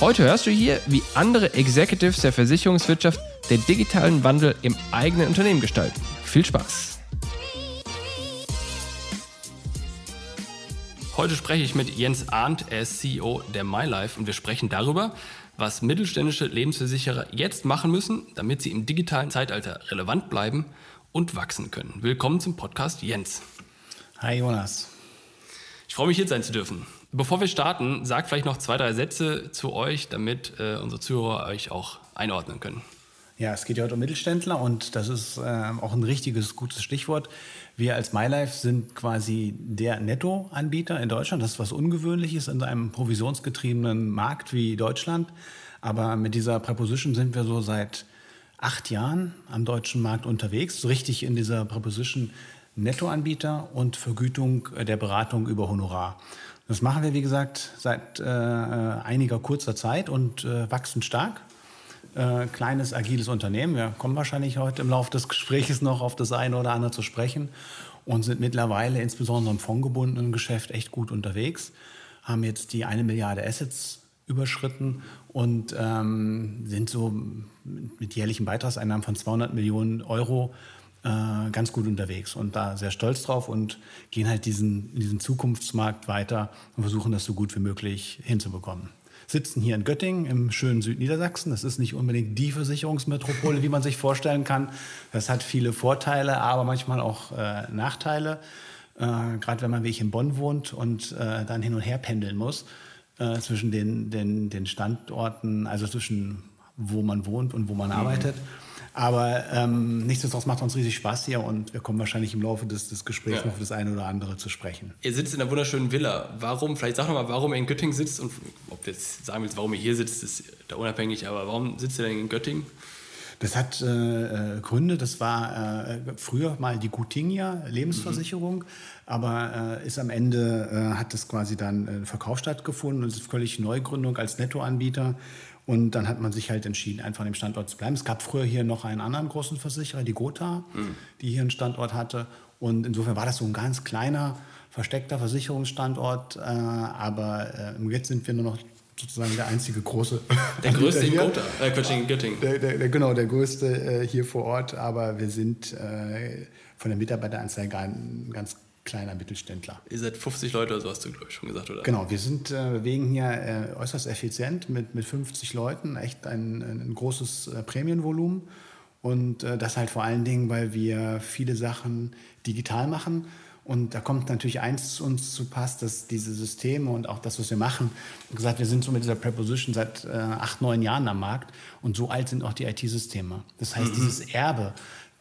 Heute hörst du hier, wie andere Executives der Versicherungswirtschaft den digitalen Wandel im eigenen Unternehmen gestalten. Viel Spaß! Heute spreche ich mit Jens Arndt, er ist CEO der MyLife und wir sprechen darüber, was mittelständische Lebensversicherer jetzt machen müssen, damit sie im digitalen Zeitalter relevant bleiben und wachsen können. Willkommen zum Podcast Jens. Hi Jonas. Ich freue mich hier sein zu dürfen. Bevor wir starten, sag vielleicht noch zwei, drei Sätze zu euch, damit äh, unsere Zuhörer euch auch einordnen können. Ja, es geht ja heute um Mittelständler und das ist äh, auch ein richtiges, gutes Stichwort. Wir als MyLife sind quasi der Nettoanbieter in Deutschland. Das ist was Ungewöhnliches in einem provisionsgetriebenen Markt wie Deutschland. Aber mit dieser Preposition sind wir so seit acht Jahren am deutschen Markt unterwegs, so richtig in dieser Preposition Nettoanbieter und Vergütung der Beratung über Honorar. Das machen wir, wie gesagt, seit äh, einiger kurzer Zeit und äh, wachsen stark. Äh, kleines, agiles Unternehmen. Wir kommen wahrscheinlich heute im Laufe des Gesprächs noch auf das eine oder andere zu sprechen und sind mittlerweile insbesondere im fondgebundenen Geschäft echt gut unterwegs. Haben jetzt die eine Milliarde Assets überschritten und ähm, sind so mit jährlichen Beitragseinnahmen von 200 Millionen Euro äh, ganz gut unterwegs und da sehr stolz drauf und gehen halt diesen, diesen Zukunftsmarkt weiter und versuchen das so gut wie möglich hinzubekommen. Sitzen hier in Göttingen im schönen Südniedersachsen. Das ist nicht unbedingt die Versicherungsmetropole, wie man sich vorstellen kann. Das hat viele Vorteile, aber manchmal auch äh, Nachteile. Äh, Gerade wenn man wie ich in Bonn wohnt und äh, dann hin und her pendeln muss äh, zwischen den, den, den Standorten, also zwischen wo man wohnt und wo man mhm. Aber ähm, nichtsdestotrotz macht uns riesig Spaß hier und wir kommen wahrscheinlich im Laufe des, des Gesprächs ja. noch das eine oder andere zu sprechen. Ihr sitzt in einer wunderschönen Villa. Warum, vielleicht sag nochmal, warum ihr in Göttingen sitzt und ob jetzt sagen willst, warum ihr hier sitzt, ist da unabhängig, aber warum sitzt ihr denn in Göttingen? Das hat äh, äh Gründe. Das war äh, früher mal die Gutingia Lebensversicherung, mhm. aber äh, ist am Ende äh, hat das quasi dann äh, Verkauf stattgefunden und ist völlig Neugründung als Nettoanbieter und dann hat man sich halt entschieden, einfach an dem Standort zu bleiben. Es gab früher hier noch einen anderen großen Versicherer, die Gotha, mhm. die hier einen Standort hatte. Und insofern war das so ein ganz kleiner, versteckter Versicherungsstandort. Äh, aber äh, jetzt sind wir nur noch sozusagen der einzige große. Der größte in Gotha, äh, Quatsch, in Göttingen. Der, der, der, genau, der größte äh, hier vor Ort. Aber wir sind äh, von der Mitarbeiteranzahl ganz kleiner Mittelständler. Ihr seid 50 Leute, so hast du, glaube ich, schon gesagt, oder? Genau, wir sind äh, wegen hier äh, äußerst effizient mit, mit 50 Leuten, echt ein, ein großes äh, Prämienvolumen. Und das halt vor allen Dingen, weil wir viele Sachen digital machen. Und da kommt natürlich eins zu uns zu Pass, dass diese Systeme und auch das, was wir machen, gesagt, wir sind so mit dieser Preposition seit acht, neun Jahren am Markt und so alt sind auch die IT-Systeme. Das heißt, mhm. dieses Erbe,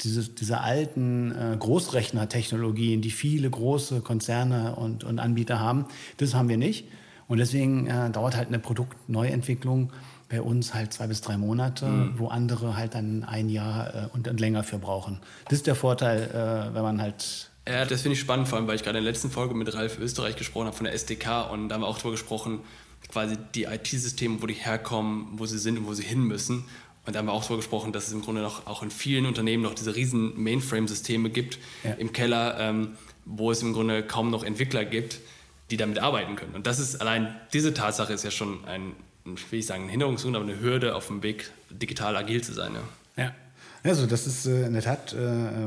diese, diese alten äh, Großrechnertechnologien, die viele große Konzerne und, und Anbieter haben, das haben wir nicht. Und deswegen äh, dauert halt eine Produktneuentwicklung bei uns halt zwei bis drei Monate, mhm. wo andere halt dann ein Jahr äh, und, und, länger für brauchen. Das ist der Vorteil, äh, wenn man halt ja, das finde ich spannend, vor allem, weil ich gerade in der letzten Folge mit Ralf Österreich gesprochen habe von der SDK und da haben wir auch darüber gesprochen, quasi die IT-Systeme, wo die herkommen, wo sie sind und wo sie hin müssen. Und da haben wir auch so gesprochen, dass es im Grunde noch auch in vielen Unternehmen noch diese riesen Mainframe-Systeme gibt ja. im Keller, ähm, wo es im Grunde kaum noch Entwickler gibt, die damit arbeiten können. Und das ist allein diese Tatsache ist ja schon ein, will ich sagen, ein Hinderungsgrund, aber eine Hürde auf dem Weg, digital agil zu sein. Ja, ja. also das ist äh, in der Tat, äh,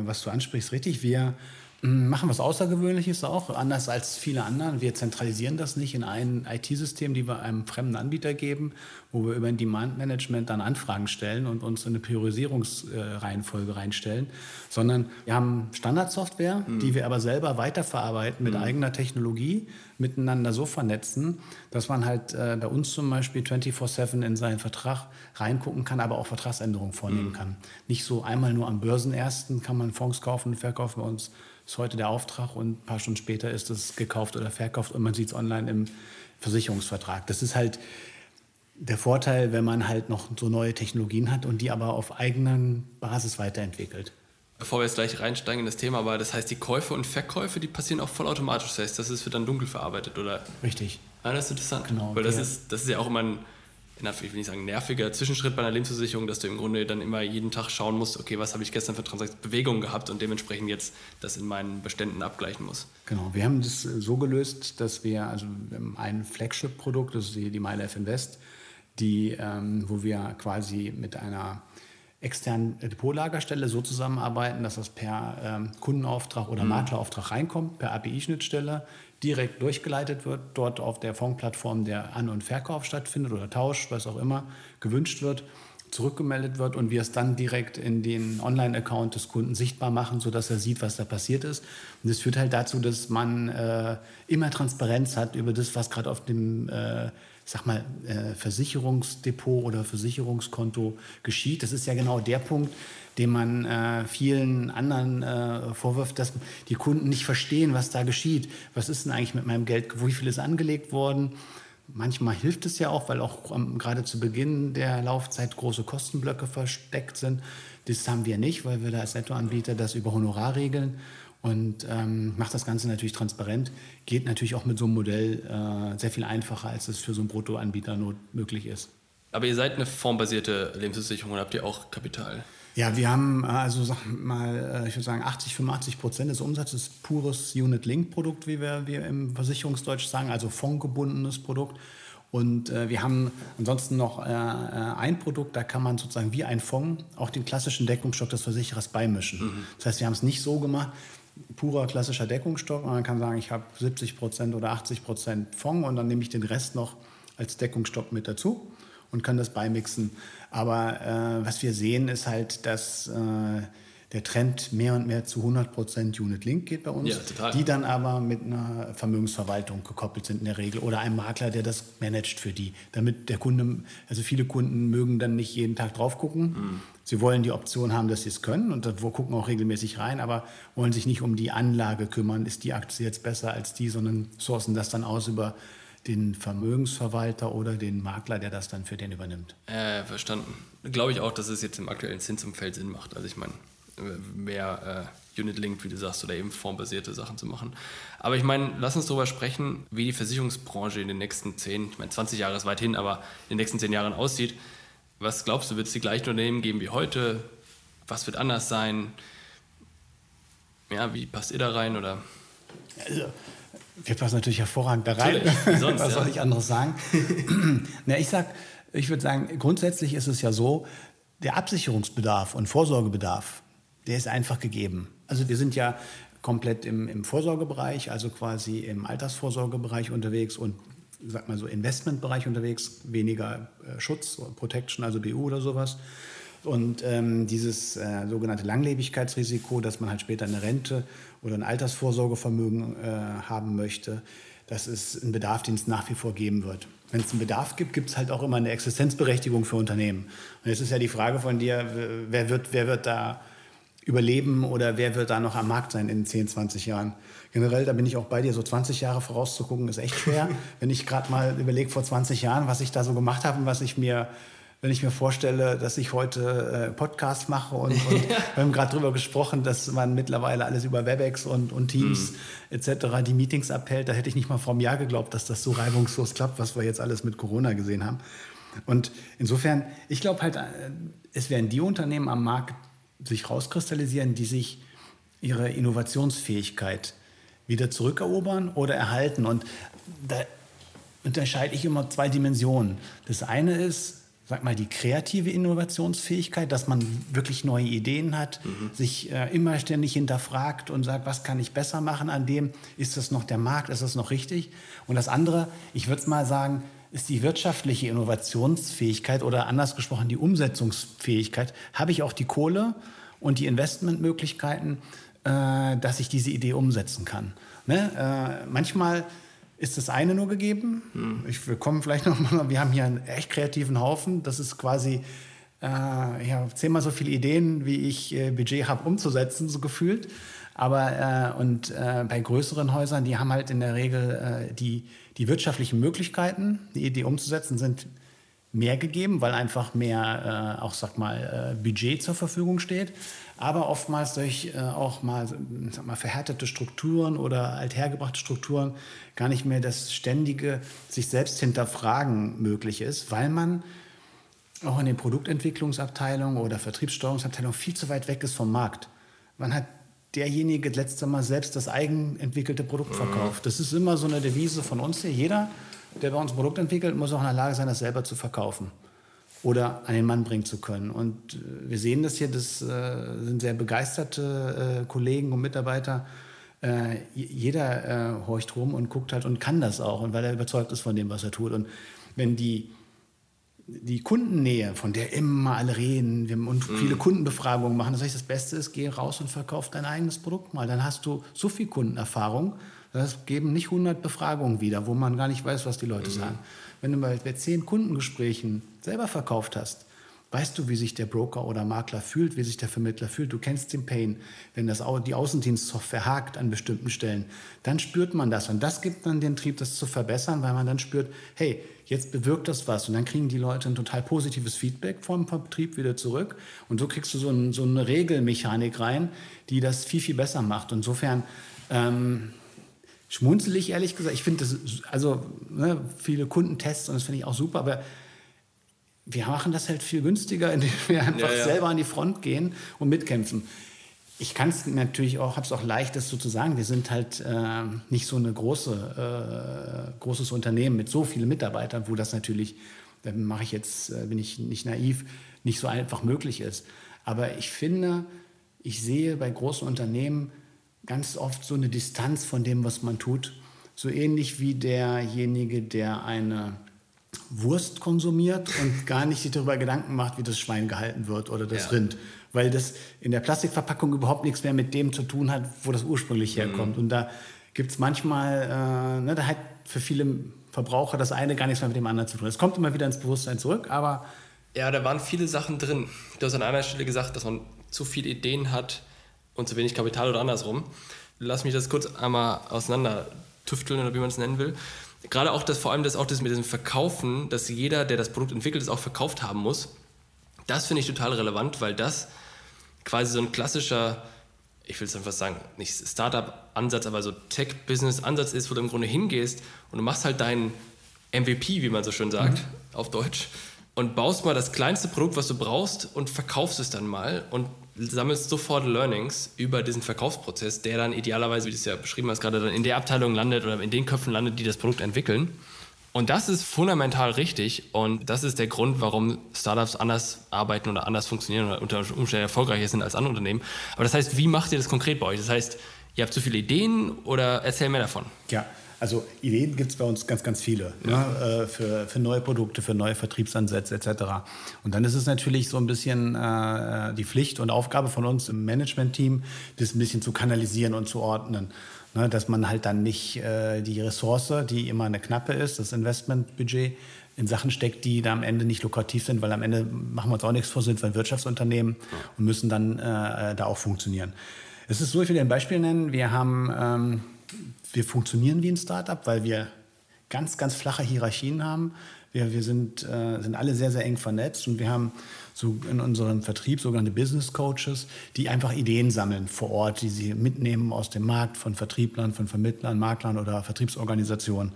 was du ansprichst, richtig. Wir machen was Außergewöhnliches auch, anders als viele anderen. Wir zentralisieren das nicht in ein IT-System, die wir einem fremden Anbieter geben, wo wir über ein Demand-Management dann Anfragen stellen und uns in eine Priorisierungsreihenfolge reinstellen, sondern wir haben Standardsoftware, mhm. die wir aber selber weiterverarbeiten mit mhm. eigener Technologie, miteinander so vernetzen, dass man halt äh, bei uns zum Beispiel 24-7 in seinen Vertrag reingucken kann, aber auch Vertragsänderungen vornehmen mhm. kann. Nicht so einmal nur am Börsenersten kann man Fonds kaufen und verkaufen bei uns ist heute der Auftrag und ein paar Stunden später ist es gekauft oder verkauft und man sieht es online im Versicherungsvertrag. Das ist halt der Vorteil, wenn man halt noch so neue Technologien hat und die aber auf eigener Basis weiterentwickelt. Bevor wir jetzt gleich reinsteigen in das Thema, aber das heißt, die Käufe und Verkäufe, die passieren auch vollautomatisch. Das heißt, das ist, wird dann dunkel verarbeitet, oder? Richtig. Ah, das ist interessant. Genau. Weil das ist, das ist ja auch immer ein ich will nicht sagen nerviger Zwischenschritt bei einer Lebensversicherung, dass du im Grunde dann immer jeden Tag schauen musst, okay, was habe ich gestern für Transaktionsbewegungen gehabt und dementsprechend jetzt das in meinen Beständen abgleichen muss. Genau, wir haben das so gelöst, dass wir, also ein Flagship-Produkt, das ist die, die MyLife Invest, die, ähm, wo wir quasi mit einer externen Depotlagerstelle so zusammenarbeiten, dass das per ähm, Kundenauftrag oder mhm. Maklerauftrag reinkommt, per API-Schnittstelle direkt durchgeleitet wird, dort auf der Fondsplattform der An- und Verkauf stattfindet oder Tausch, was auch immer gewünscht wird, zurückgemeldet wird und wir es dann direkt in den Online-Account des Kunden sichtbar machen, sodass er sieht, was da passiert ist. Und das führt halt dazu, dass man äh, immer Transparenz hat über das, was gerade auf dem äh, sag mal, äh, Versicherungsdepot oder Versicherungskonto geschieht. Das ist ja genau der Punkt, den man äh, vielen anderen äh, vorwirft, dass die Kunden nicht verstehen, was da geschieht. Was ist denn eigentlich mit meinem Geld? Wie viel ist angelegt worden? Manchmal hilft es ja auch, weil auch ähm, gerade zu Beginn der Laufzeit große Kostenblöcke versteckt sind. Das haben wir nicht, weil wir da als Nettoanbieter das über Honorar regeln und ähm, macht das Ganze natürlich transparent. Geht natürlich auch mit so einem Modell äh, sehr viel einfacher, als es für so einen Bruttoanbieter möglich ist. Aber ihr seid eine formbasierte Lebensversicherung und habt ihr auch Kapital? Ja, wir haben äh, also sag mal, äh, ich würde sagen 80, 85 Prozent des Umsatzes pures Unit-Link-Produkt, wie wir, wir im Versicherungsdeutsch sagen, also fondgebundenes Produkt. Und äh, wir haben ansonsten noch äh, äh, ein Produkt, da kann man sozusagen wie ein Fonds auch den klassischen Deckungsstock des Versicherers beimischen. Mhm. Das heißt, wir haben es nicht so gemacht, purer klassischer Deckungsstock. Man kann sagen, ich habe 70 Prozent oder 80 Prozent Fonds und dann nehme ich den Rest noch als Deckungsstock mit dazu und kann das beimixen. Aber äh, was wir sehen, ist halt, dass äh, der Trend mehr und mehr zu 100% Unit Link geht bei uns, ja, die dann aber mit einer Vermögensverwaltung gekoppelt sind in der Regel oder einem Makler, der das managt für die, damit der Kunde, also viele Kunden mögen dann nicht jeden Tag drauf gucken. Mhm. Sie wollen die Option haben, dass sie es können und da gucken auch regelmäßig rein, aber wollen sich nicht um die Anlage kümmern, ist die Aktie jetzt besser als die, sondern sourcen das dann aus über den Vermögensverwalter oder den Makler, der das dann für den übernimmt. Äh, verstanden. Glaube ich auch, dass es jetzt im aktuellen Zinsumfeld Sinn macht. Also ich meine, mehr äh, Unit-Linked, wie du sagst, oder eben formbasierte Sachen zu machen. Aber ich meine, lass uns darüber sprechen, wie die Versicherungsbranche in den nächsten 10, ich meine 20 Jahre ist weit hin, aber in den nächsten 10 Jahren aussieht. Was glaubst du, wird es die gleichen Unternehmen geben wie heute? Was wird anders sein? Ja, wie passt ihr da rein? Oder? Also, wir passen natürlich hervorragend da rein. Sonst, Was soll ich anderes sagen? Na, ich sag, ich würde sagen, grundsätzlich ist es ja so, der Absicherungsbedarf und Vorsorgebedarf der ist einfach gegeben. Also wir sind ja komplett im, im Vorsorgebereich, also quasi im Altersvorsorgebereich unterwegs und sag mal so Investmentbereich unterwegs, weniger äh, Schutz, Protection, also BU oder sowas. Und ähm, dieses äh, sogenannte Langlebigkeitsrisiko, dass man halt später eine Rente oder ein Altersvorsorgevermögen äh, haben möchte, das ist ein Bedarf, den es nach wie vor geben wird. Wenn es einen Bedarf gibt, gibt es halt auch immer eine Existenzberechtigung für Unternehmen. Und jetzt ist ja die Frage von dir, wer wird, wer wird da überleben oder wer wird da noch am Markt sein in 10, 20 Jahren. Generell, da bin ich auch bei dir, so 20 Jahre vorauszugucken, ist echt schwer. Wenn ich gerade mal überlege, vor 20 Jahren, was ich da so gemacht habe und was ich mir, wenn ich mir vorstelle, dass ich heute äh, Podcasts mache und, und wir haben gerade darüber gesprochen, dass man mittlerweile alles über WebEx und, und Teams mhm. etc. die Meetings abhält, da hätte ich nicht mal vor einem Jahr geglaubt, dass das so reibungslos klappt, was wir jetzt alles mit Corona gesehen haben. Und insofern, ich glaube halt, äh, es werden die Unternehmen am Markt sich rauskristallisieren, die sich ihre Innovationsfähigkeit wieder zurückerobern oder erhalten. Und da unterscheide ich immer zwei Dimensionen. Das eine ist, sag mal, die kreative Innovationsfähigkeit, dass man wirklich neue Ideen hat, mhm. sich äh, immer ständig hinterfragt und sagt, was kann ich besser machen an dem? Ist das noch der Markt? Ist das noch richtig? Und das andere, ich würde mal sagen, ist die wirtschaftliche Innovationsfähigkeit oder anders gesprochen die Umsetzungsfähigkeit. Habe ich auch die Kohle und die Investmentmöglichkeiten, äh, dass ich diese Idee umsetzen kann? Ne? Äh, manchmal ist das eine nur gegeben. Hm. Ich, wir kommen vielleicht noch mal, wir haben hier einen echt kreativen Haufen. Das ist quasi, äh, ich habe zehnmal so viele Ideen, wie ich äh, Budget habe umzusetzen, so gefühlt. Aber äh, und äh, bei größeren Häusern, die haben halt in der Regel äh, die, die wirtschaftlichen Möglichkeiten, die Idee umzusetzen, sind mehr gegeben, weil einfach mehr, äh, auch sag mal, äh, Budget zur Verfügung steht. Aber oftmals durch äh, auch mal, sag mal verhärtete Strukturen oder althergebrachte Strukturen gar nicht mehr das ständige sich selbst hinterfragen möglich ist, weil man auch in den Produktentwicklungsabteilungen oder Vertriebssteuerungsabteilungen viel zu weit weg ist vom Markt. Man hat derjenige letzte Mal selbst das eigenentwickelte Produkt mhm. verkauft. Das ist immer so eine Devise von uns hier. Jeder der bei uns ein Produkt entwickelt, muss auch in der Lage sein, das selber zu verkaufen oder an den Mann bringen zu können. Und äh, wir sehen das hier, das äh, sind sehr begeisterte äh, Kollegen und Mitarbeiter. Jeder horcht rum und guckt halt und kann das auch, und weil er überzeugt ist von dem, was er tut. Und wenn die, die Kundennähe, von der immer alle reden und mhm. viele Kundenbefragungen machen, das heißt, das Beste ist, geh raus und verkauf dein eigenes Produkt mal. Dann hast du so viel Kundenerfahrung, das geben nicht 100 Befragungen wieder, wo man gar nicht weiß, was die Leute mhm. sagen. Wenn du bei, zehn Kundengesprächen selber verkauft hast, weißt du, wie sich der Broker oder Makler fühlt, wie sich der Vermittler fühlt. Du kennst den Pain. Wenn das, die Außendienstsoftware hakt an bestimmten Stellen, dann spürt man das. Und das gibt dann den Trieb, das zu verbessern, weil man dann spürt, hey, jetzt bewirkt das was. Und dann kriegen die Leute ein total positives Feedback vom Vertrieb wieder zurück. Und so kriegst du so, ein, so eine Regelmechanik rein, die das viel, viel besser macht. Insofern... Ähm, schmunzel ich ehrlich gesagt. Ich finde das, also ne, viele Kundentests und das finde ich auch super, aber wir machen das halt viel günstiger, indem wir einfach ja, ja. selber an die Front gehen und mitkämpfen. Ich kann es natürlich auch, habe es auch leicht, das so zu sagen. Wir sind halt äh, nicht so ein große, äh, großes Unternehmen mit so vielen Mitarbeitern, wo das natürlich, da mache ich jetzt, äh, bin ich nicht naiv, nicht so einfach möglich ist. Aber ich finde, ich sehe bei großen Unternehmen ganz oft so eine Distanz von dem, was man tut. So ähnlich wie derjenige, der eine Wurst konsumiert und gar nicht sich darüber Gedanken macht, wie das Schwein gehalten wird oder das ja. Rind. Weil das in der Plastikverpackung überhaupt nichts mehr mit dem zu tun hat, wo das ursprünglich mhm. herkommt. Mhm. Und da gibt es manchmal, äh, ne, da hat für viele Verbraucher das eine gar nichts mehr mit dem anderen zu tun. Es kommt immer wieder ins Bewusstsein zurück, aber. Ja, da waren viele Sachen drin. Du hast an einer Stelle gesagt, dass man zu viele Ideen hat, und zu wenig Kapital oder andersrum. Lass mich das kurz einmal auseinander tüfteln oder wie man es nennen will. Gerade auch das, vor allem das auch das mit diesem Verkaufen, dass jeder, der das Produkt entwickelt, es auch verkauft haben muss. Das finde ich total relevant, weil das quasi so ein klassischer, ich will es einfach sagen, nicht Startup-Ansatz, aber so Tech-Business-Ansatz ist, wo du im Grunde hingehst und du machst halt deinen MVP, wie man so schön sagt, mhm. auf Deutsch, und baust mal das kleinste Produkt, was du brauchst und verkaufst es dann mal und sammelst sofort Learnings über diesen Verkaufsprozess, der dann idealerweise, wie du es ja beschrieben hast, gerade dann in der Abteilung landet oder in den Köpfen landet, die das Produkt entwickeln. Und das ist fundamental richtig und das ist der Grund, warum Startups anders arbeiten oder anders funktionieren oder unter Umständen erfolgreicher sind als andere Unternehmen. Aber das heißt, wie macht ihr das konkret bei euch? Das heißt, ihr habt zu viele Ideen oder erzähl mehr davon. Ja, also Ideen gibt es bei uns ganz, ganz viele ja. ne? für, für neue Produkte, für neue Vertriebsansätze etc. Und dann ist es natürlich so ein bisschen äh, die Pflicht und Aufgabe von uns im Management-Team, das ein bisschen zu kanalisieren und zu ordnen. Ne? Dass man halt dann nicht äh, die Ressource, die immer eine knappe ist, das Investmentbudget, in Sachen steckt, die da am Ende nicht lukrativ sind, weil am Ende machen wir uns auch nichts vor, sind wir ein Wirtschaftsunternehmen und müssen dann äh, da auch funktionieren. Es ist so, ich will dir ein Beispiel nennen. Wir haben ähm, wir funktionieren wie ein Startup, weil wir ganz, ganz flache Hierarchien haben. Wir, wir sind, äh, sind alle sehr, sehr eng vernetzt und wir haben so in unserem Vertrieb sogenannte Business Coaches, die einfach Ideen sammeln vor Ort, die sie mitnehmen aus dem Markt von Vertrieblern, von Vermittlern, Maklern oder Vertriebsorganisationen.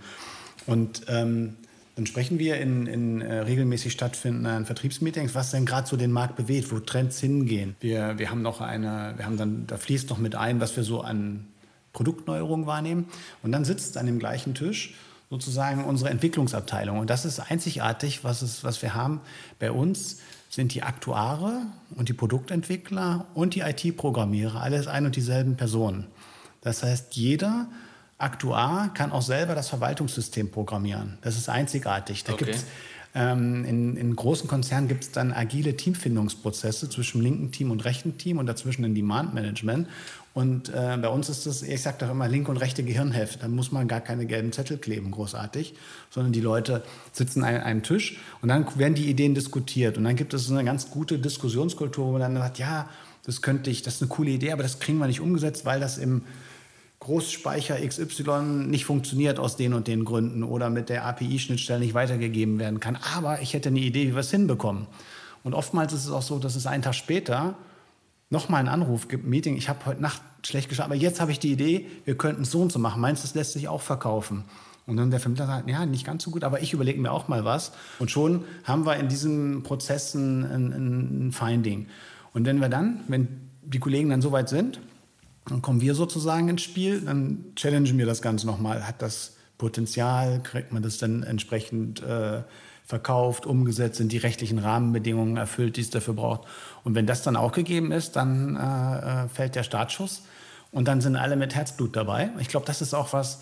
Und ähm, dann sprechen wir in, in äh, regelmäßig stattfindenden Vertriebsmeetings, was denn gerade so den Markt bewegt, wo Trends hingehen. Wir, wir haben noch eine, wir haben dann, da fließt noch mit ein, was wir so an Produktneuerungen wahrnehmen. Und dann sitzt an dem gleichen Tisch sozusagen unsere Entwicklungsabteilung. Und das ist einzigartig, was, es, was wir haben. Bei uns sind die Aktuare und die Produktentwickler und die IT-Programmierer alles ein und dieselben Personen. Das heißt, jeder Aktuar kann auch selber das Verwaltungssystem programmieren. Das ist einzigartig. Da okay. gibt's ähm, in, in, großen Konzernen gibt es dann agile Teamfindungsprozesse zwischen linken Team und rechten Team und dazwischen ein Demand Management. Und äh, bei uns ist das, ich sage doch immer, linke und rechte Gehirnhälfte. Da muss man gar keine gelben Zettel kleben, großartig, sondern die Leute sitzen an einem Tisch und dann werden die Ideen diskutiert. Und dann gibt es so eine ganz gute Diskussionskultur, wo man dann sagt, ja, das könnte ich, das ist eine coole Idee, aber das kriegen wir nicht umgesetzt, weil das im Großspeicher XY nicht funktioniert aus den und den Gründen oder mit der API-Schnittstelle nicht weitergegeben werden kann. Aber ich hätte eine Idee, wie wir es hinbekommen. Und oftmals ist es auch so, dass es einen Tag später nochmal einen Anruf gibt, Meeting, ich habe heute Nacht schlecht geschafft, aber jetzt habe ich die Idee, wir könnten es so und so machen. Meinst du, das lässt sich auch verkaufen? Und dann der Vermittler sagt, ja, nicht ganz so gut, aber ich überlege mir auch mal was. Und schon haben wir in diesen Prozessen ein, ein Finding. Und wenn wir dann, wenn die Kollegen dann soweit sind, dann kommen wir sozusagen ins Spiel, dann challengen wir das Ganze nochmal. Hat das Potenzial? Kriegt man das dann entsprechend äh, verkauft, umgesetzt? Sind die rechtlichen Rahmenbedingungen erfüllt, die es dafür braucht? Und wenn das dann auch gegeben ist, dann äh, äh fällt der Startschuss und dann sind alle mit Herzblut dabei. Ich glaube, das ist auch was,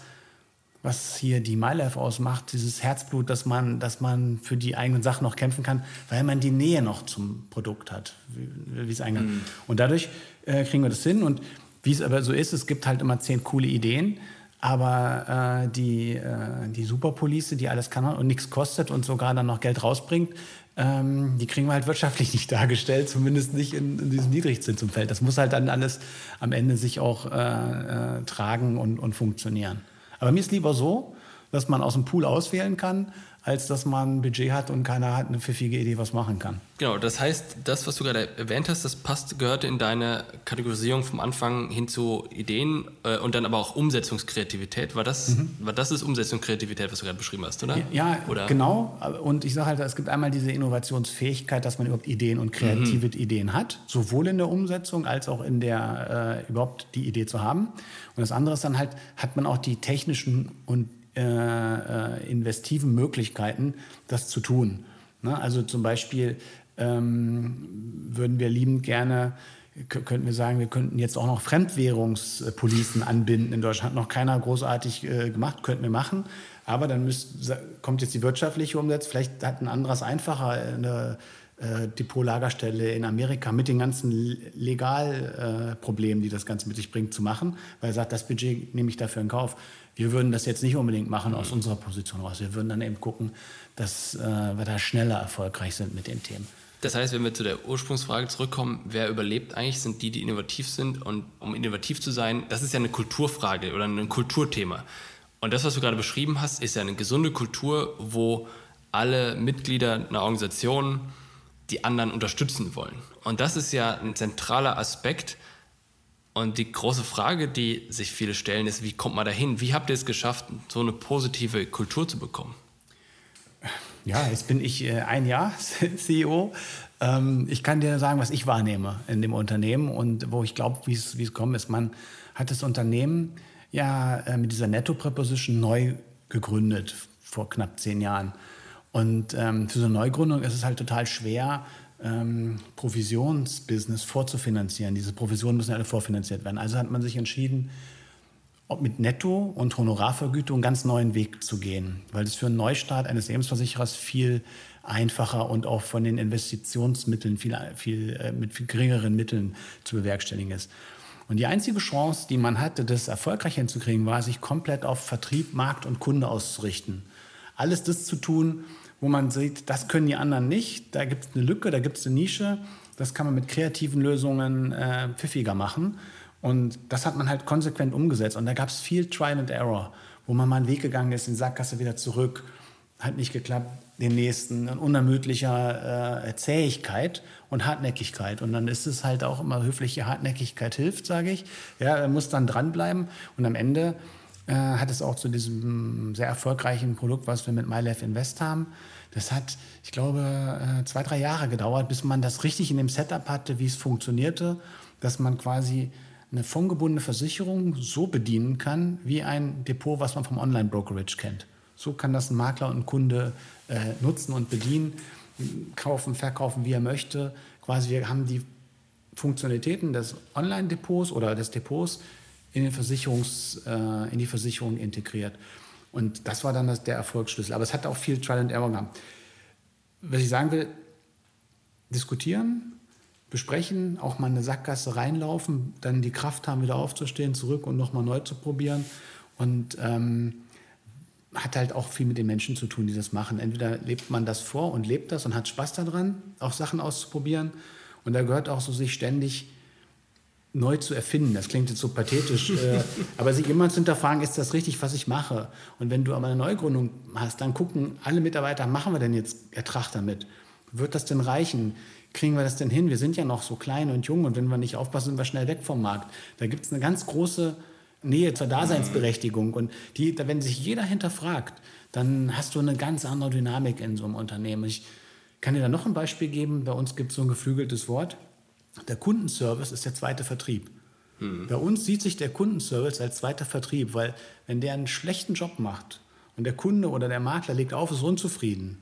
was hier die MyLife ausmacht, dieses Herzblut, dass man, dass man für die eigenen Sachen noch kämpfen kann, weil man die Nähe noch zum Produkt hat, wie, es eingangs. Mhm. Und dadurch äh, kriegen wir das hin. Und wie es aber so ist, es gibt halt immer zehn coole Ideen, aber äh, die, äh, die Superpolice, die alles kann und nichts kostet und sogar dann noch Geld rausbringt, ähm, die kriegen wir halt wirtschaftlich nicht dargestellt, zumindest nicht in, in diesem Niedrigzinsumfeld. Das muss halt dann alles am Ende sich auch äh, äh, tragen und, und funktionieren. Aber mir ist lieber so, dass man aus dem Pool auswählen kann, als dass man ein Budget hat und keiner hat eine pfiffige Idee, was machen kann. Genau, das heißt, das, was du gerade erwähnt hast, das passt, gehörte in deine Kategorisierung vom Anfang hin zu Ideen äh, und dann aber auch Umsetzungskreativität. War das, mhm. war das ist Umsetzungskreativität, was du gerade beschrieben hast, oder? Ja, oder? genau. Und ich sage halt, es gibt einmal diese Innovationsfähigkeit, dass man überhaupt Ideen und kreative mhm. Ideen hat, sowohl in der Umsetzung als auch in der äh, überhaupt die Idee zu haben. Und das andere ist dann halt, hat man auch die technischen und äh, äh, investiven Möglichkeiten, das zu tun. Ne? Also zum Beispiel ähm, würden wir liebend gerne könnten wir sagen, wir könnten jetzt auch noch Fremdwährungspolicen anbinden. In Deutschland hat noch keiner großartig äh, gemacht, könnten wir machen. Aber dann müsst, kommt jetzt die wirtschaftliche Umsetzung. Vielleicht hat ein anderes einfacher eine äh, Depot-Lagerstelle in Amerika mit den ganzen Legalproblemen, äh, die das Ganze mit sich bringt, zu machen, weil er sagt, das Budget nehme ich dafür in Kauf. Wir würden das jetzt nicht unbedingt machen aus unserer Position raus. Wir würden dann eben gucken, dass äh, wir da schneller erfolgreich sind mit den Themen. Das heißt, wenn wir zu der Ursprungsfrage zurückkommen, wer überlebt eigentlich, sind die, die innovativ sind. Und um innovativ zu sein, das ist ja eine Kulturfrage oder ein Kulturthema. Und das, was du gerade beschrieben hast, ist ja eine gesunde Kultur, wo alle Mitglieder einer Organisation die anderen unterstützen wollen. Und das ist ja ein zentraler Aspekt, und die große Frage, die sich viele stellen, ist, wie kommt man dahin? Wie habt ihr es geschafft, so eine positive Kultur zu bekommen? Ja, jetzt bin ich äh, ein Jahr CEO. Ähm, ich kann dir sagen, was ich wahrnehme in dem Unternehmen und wo ich glaube, wie es gekommen ist. Man hat das Unternehmen ja äh, mit dieser Netto-Preposition neu gegründet vor knapp zehn Jahren. Und ähm, für so eine Neugründung ist es halt total schwer, ähm, Provisionsbusiness vorzufinanzieren. Diese Provisionen müssen alle vorfinanziert werden. Also hat man sich entschieden, ob mit Netto- und Honorarvergütung einen ganz neuen Weg zu gehen, weil es für einen Neustart eines Lebensversicherers viel einfacher und auch von den Investitionsmitteln viel, viel, äh, mit viel geringeren Mitteln zu bewerkstelligen ist. Und die einzige Chance, die man hatte, das erfolgreich hinzukriegen, war, sich komplett auf Vertrieb, Markt und Kunde auszurichten. Alles das zu tun, wo man sieht, das können die anderen nicht, da gibt es eine Lücke, da gibt es eine Nische, das kann man mit kreativen Lösungen äh, pfiffiger machen. Und das hat man halt konsequent umgesetzt. Und da gab es viel Trial and Error, wo man mal einen Weg gegangen ist, in Sackgasse wieder zurück, hat nicht geklappt, den nächsten, in unermüdlicher äh, Zähigkeit und Hartnäckigkeit. Und dann ist es halt auch immer höfliche Hartnäckigkeit hilft, sage ich. Ja, er muss dann dranbleiben und am Ende äh, hat es auch zu diesem sehr erfolgreichen Produkt, was wir mit MyLife Invest haben. Das hat, ich glaube, äh, zwei, drei Jahre gedauert, bis man das richtig in dem Setup hatte, wie es funktionierte, dass man quasi eine fondgebundene Versicherung so bedienen kann, wie ein Depot, was man vom Online-Brokerage kennt. So kann das ein Makler und ein Kunde äh, nutzen und bedienen, kaufen, verkaufen, wie er möchte. Quasi wir haben die Funktionalitäten des Online-Depots oder des Depots in, den Versicherungs, äh, in die Versicherung integriert. Und das war dann das, der Erfolgsschlüssel. Aber es hat auch viel Trial and Error gehabt. Was ich sagen will, diskutieren, besprechen, auch mal in eine Sackgasse reinlaufen, dann die Kraft haben, wieder aufzustehen, zurück und nochmal neu zu probieren. Und ähm, hat halt auch viel mit den Menschen zu tun, die das machen. Entweder lebt man das vor und lebt das und hat Spaß daran, auch Sachen auszuprobieren. Und da gehört auch so, sich ständig neu zu erfinden. Das klingt jetzt so pathetisch, äh, aber sich immer zu hinterfragen, ist das richtig, was ich mache? Und wenn du aber eine Neugründung hast, dann gucken alle Mitarbeiter, machen wir denn jetzt Ertrag damit? Wird das denn reichen? Kriegen wir das denn hin? Wir sind ja noch so klein und jung und wenn wir nicht aufpassen, sind wir schnell weg vom Markt. Da gibt es eine ganz große Nähe zur Daseinsberechtigung. Und die, wenn sich jeder hinterfragt, dann hast du eine ganz andere Dynamik in so einem Unternehmen. Ich kann dir da noch ein Beispiel geben. Bei uns gibt es so ein geflügeltes Wort. Der Kundenservice ist der zweite Vertrieb. Mhm. Bei uns sieht sich der Kundenservice als zweiter Vertrieb, weil wenn der einen schlechten Job macht und der Kunde oder der Makler legt auf, ist unzufrieden,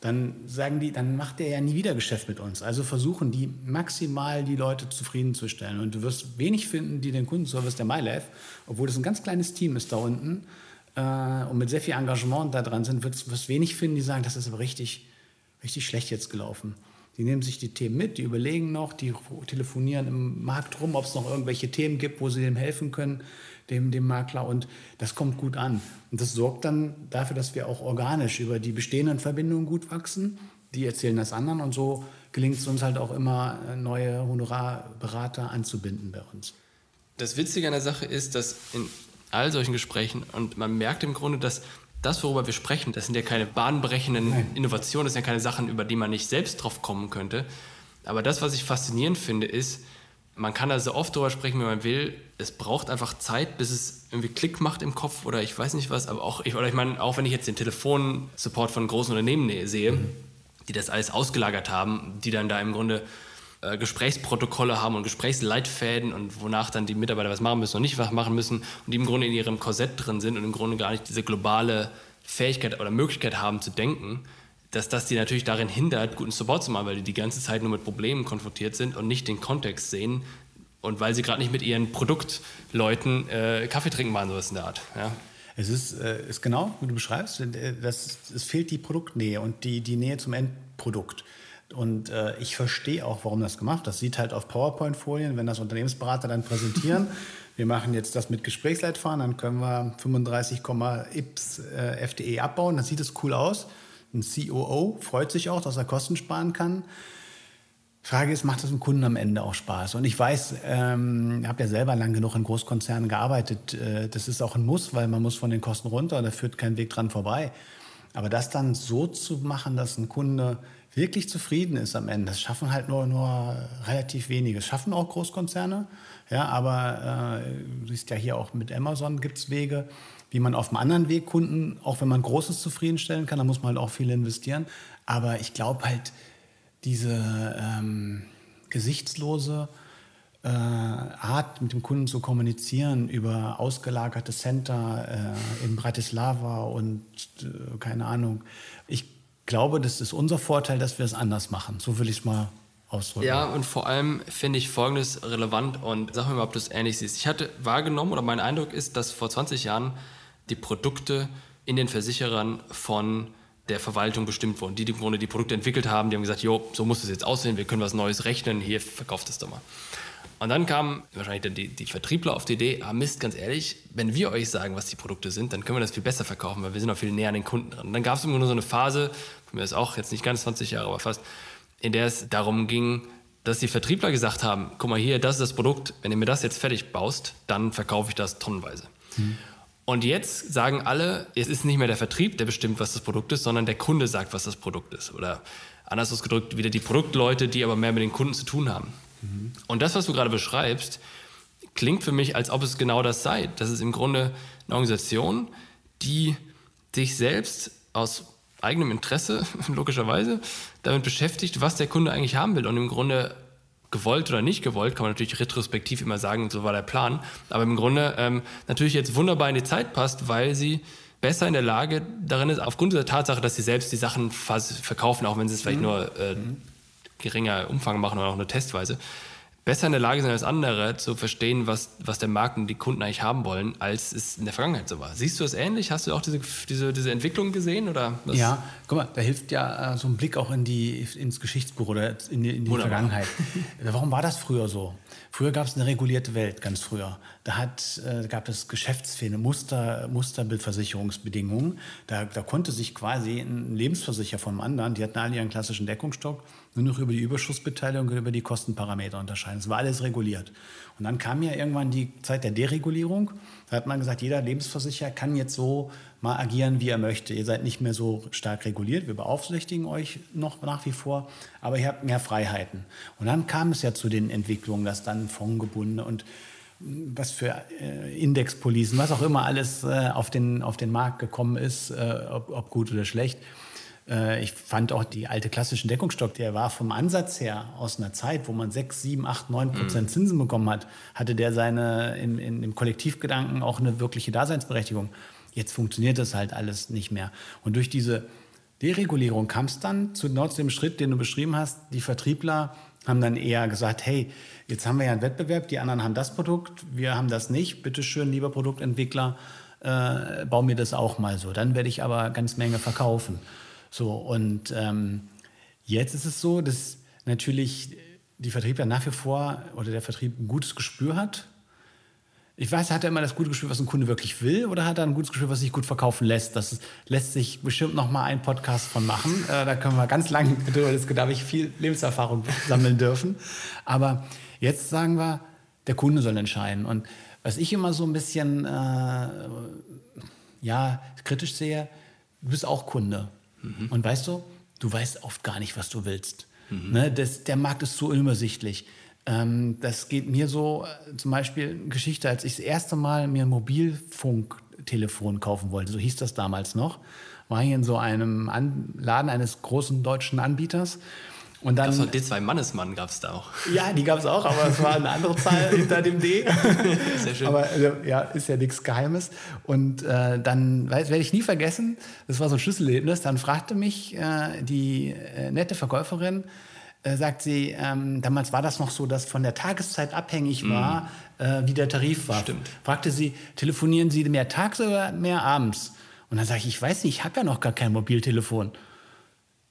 dann sagen die, dann macht der ja nie wieder Geschäft mit uns. Also versuchen die maximal die Leute zufriedenzustellen. Und du wirst wenig finden, die den Kundenservice der MyLife, obwohl das ein ganz kleines Team ist da unten äh, und mit sehr viel Engagement da dran sind, wirst du wenig finden, die sagen, das ist aber richtig, richtig schlecht jetzt gelaufen. Die nehmen sich die Themen mit, die überlegen noch, die telefonieren im Markt rum, ob es noch irgendwelche Themen gibt, wo sie dem helfen können dem, dem Makler und das kommt gut an. Und das sorgt dann dafür, dass wir auch organisch über die bestehenden Verbindungen gut wachsen. Die erzählen das anderen und so gelingt es uns halt auch immer, neue Honorarberater anzubinden bei uns. Das Witzige an der Sache ist, dass in all solchen Gesprächen, und man merkt im Grunde, dass das, worüber wir sprechen, das sind ja keine bahnbrechenden Nein. Innovationen, das sind ja keine Sachen, über die man nicht selbst drauf kommen könnte. Aber das, was ich faszinierend finde, ist, man kann da so oft drüber sprechen, wie man will. Es braucht einfach Zeit, bis es irgendwie Klick macht im Kopf oder ich weiß nicht was. Aber auch, ich, oder ich meine, auch wenn ich jetzt den Telefonsupport von großen Unternehmen sehe, mhm. die das alles ausgelagert haben, die dann da im Grunde äh, Gesprächsprotokolle haben und Gesprächsleitfäden und wonach dann die Mitarbeiter was machen müssen und nicht was machen müssen und die im Grunde in ihrem Korsett drin sind und im Grunde gar nicht diese globale Fähigkeit oder Möglichkeit haben zu denken dass das die natürlich darin hindert, guten Support zu machen, weil die die ganze Zeit nur mit Problemen konfrontiert sind und nicht den Kontext sehen und weil sie gerade nicht mit ihren Produktleuten äh, Kaffee trinken waren, sowas in der Art. Ja. Es ist, äh, ist genau, wie du beschreibst, äh, das, es fehlt die Produktnähe und die, die Nähe zum Endprodukt. Und äh, ich verstehe auch, warum das gemacht Das sieht halt auf PowerPoint-Folien, wenn das Unternehmensberater dann präsentieren. wir machen jetzt das mit Gesprächsleitfahren, dann können wir 35,ips äh, FDE abbauen, dann sieht es cool aus. Ein COO freut sich auch, dass er Kosten sparen kann. Frage ist, macht das dem Kunden am Ende auch Spaß? Und ich weiß, ähm, habe ja selber lang genug in Großkonzernen gearbeitet. Äh, das ist auch ein Muss, weil man muss von den Kosten runter, da führt kein Weg dran vorbei. Aber das dann so zu machen, dass ein Kunde wirklich zufrieden ist am Ende, das schaffen halt nur, nur relativ wenige. Das schaffen auch Großkonzerne, ja, aber äh, du siehst ja hier auch mit Amazon gibt es Wege wie man auf einem anderen Weg Kunden, auch wenn man Großes zufriedenstellen kann, da muss man halt auch viel investieren. Aber ich glaube halt, diese ähm, gesichtslose äh, Art, mit dem Kunden zu kommunizieren über ausgelagerte Center äh, in Bratislava und äh, keine Ahnung. Ich glaube, das ist unser Vorteil, dass wir es anders machen. So will ich es mal ausdrücken. Ja, und vor allem finde ich Folgendes relevant und sag mir mal, ob du es ähnlich siehst. Ich hatte wahrgenommen oder mein Eindruck ist, dass vor 20 Jahren die Produkte in den Versicherern von der Verwaltung bestimmt wurden. Die, die im Grunde die Produkte entwickelt haben, die haben gesagt, jo, so muss es jetzt aussehen, wir können was Neues rechnen, hier, verkauft es doch mal. Und dann kamen wahrscheinlich dann die, die, Vertriebler auf die Idee, ah Mist, ganz ehrlich, wenn wir euch sagen, was die Produkte sind, dann können wir das viel besser verkaufen, weil wir sind auch viel näher an den Kunden dran. Und dann gab es im Grunde so eine Phase, von mir ist auch jetzt nicht ganz 20 Jahre, aber fast, in der es darum ging, dass die Vertriebler gesagt haben, guck mal hier, das ist das Produkt, wenn du mir das jetzt fertig baust, dann verkaufe ich das tonnenweise. Mhm. Und jetzt sagen alle, es ist nicht mehr der Vertrieb, der bestimmt, was das Produkt ist, sondern der Kunde sagt, was das Produkt ist. Oder anders ausgedrückt, wieder die Produktleute, die aber mehr mit den Kunden zu tun haben. Mhm. Und das, was du gerade beschreibst, klingt für mich, als ob es genau das sei. Das ist im Grunde eine Organisation, die sich selbst aus eigenem Interesse, logischerweise, damit beschäftigt, was der Kunde eigentlich haben will und im Grunde gewollt oder nicht gewollt, kann man natürlich retrospektiv immer sagen, so war der Plan, aber im Grunde ähm, natürlich jetzt wunderbar in die Zeit passt, weil sie besser in der Lage darin ist, aufgrund der Tatsache, dass sie selbst die Sachen verkaufen, auch wenn sie es vielleicht mhm. nur äh, geringer Umfang machen oder auch nur testweise, besser in der Lage sind als andere zu verstehen, was, was der Markt und die Kunden eigentlich haben wollen, als es in der Vergangenheit so war. Siehst du das ähnlich? Hast du auch diese, diese, diese Entwicklung gesehen? Oder was? Ja, guck mal, da hilft ja äh, so ein Blick auch in die, ins Geschichtsbuch oder in die, in die Vergangenheit. Warum war das früher so? Früher gab es eine regulierte Welt, ganz früher. Da hat, äh, gab es Geschäftsfehler, Muster, Musterbildversicherungsbedingungen. Da, da konnte sich quasi ein Lebensversicherer vom anderen, die hatten alle ihren klassischen Deckungsstock, nur noch über die Überschussbeteiligung und über die Kostenparameter unterscheiden. Es war alles reguliert. Und dann kam ja irgendwann die Zeit der Deregulierung. Da hat man gesagt, jeder Lebensversicherer kann jetzt so mal agieren, wie er möchte. Ihr seid nicht mehr so stark reguliert. Wir beaufsichtigen euch noch nach wie vor, aber ihr habt mehr Freiheiten. Und dann kam es ja zu den Entwicklungen, dass dann fondgebundene und was für äh, Indexpolicen, was auch immer alles äh, auf, den, auf den Markt gekommen ist, äh, ob, ob gut oder schlecht ich fand auch die alte klassischen Deckungsstock, der war vom Ansatz her aus einer Zeit, wo man 6, 7, 8, 9 Prozent. Zinsen bekommen hat, hatte der seine in, in, im Kollektivgedanken auch eine wirkliche Daseinsberechtigung. Jetzt funktioniert das halt alles nicht mehr. Und durch diese Deregulierung kam es dann zu genau dem Schritt, den du beschrieben hast. Die Vertriebler haben dann eher gesagt, hey, jetzt haben wir ja einen Wettbewerb, die anderen haben das Produkt, wir haben das nicht. Bitte schön, lieber Produktentwickler, äh, bau mir das auch mal so. Dann werde ich aber ganz Menge verkaufen. So, und ähm, jetzt ist es so, dass natürlich die Vertriebler nach wie vor oder der Vertrieb ein gutes Gespür hat. Ich weiß, hat er immer das gute Gespür, was ein Kunde wirklich will, oder hat er ein gutes Gespür, was sich gut verkaufen lässt? Das lässt sich bestimmt noch mal ein Podcast von machen. Äh, da können wir ganz lange drüber diskutieren. Da habe ich viel Lebenserfahrung sammeln dürfen. Aber jetzt sagen wir, der Kunde soll entscheiden. Und was ich immer so ein bisschen äh, ja, kritisch sehe, du bist auch Kunde. Mhm. Und weißt du, du weißt oft gar nicht, was du willst. Mhm. Ne, das, der Markt ist so unübersichtlich. Ähm, das geht mir so, äh, zum Beispiel eine Geschichte, als ich das erste Mal mir ein Mobilfunktelefon kaufen wollte, so hieß das damals noch, war ich in so einem An Laden eines großen deutschen Anbieters und dann, gab's D2 Mannesmann gab es da auch. Ja, die gab es auch, aber es war eine andere Zahl hinter dem D. Sehr schön. Aber also, ja, ist ja nichts Geheimes. Und äh, dann werde ich nie vergessen, das war so ein Schlüsselerlebnis, dann fragte mich äh, die äh, nette Verkäuferin, äh, sagt sie, ähm, damals war das noch so, dass von der Tageszeit abhängig mhm. war, mm. wie der Tarif war. Stimmt. Fragte sie, telefonieren Sie mehr tags oder mehr abends? Und dann sage ich, ich weiß nicht, ich habe ja noch gar kein Mobiltelefon.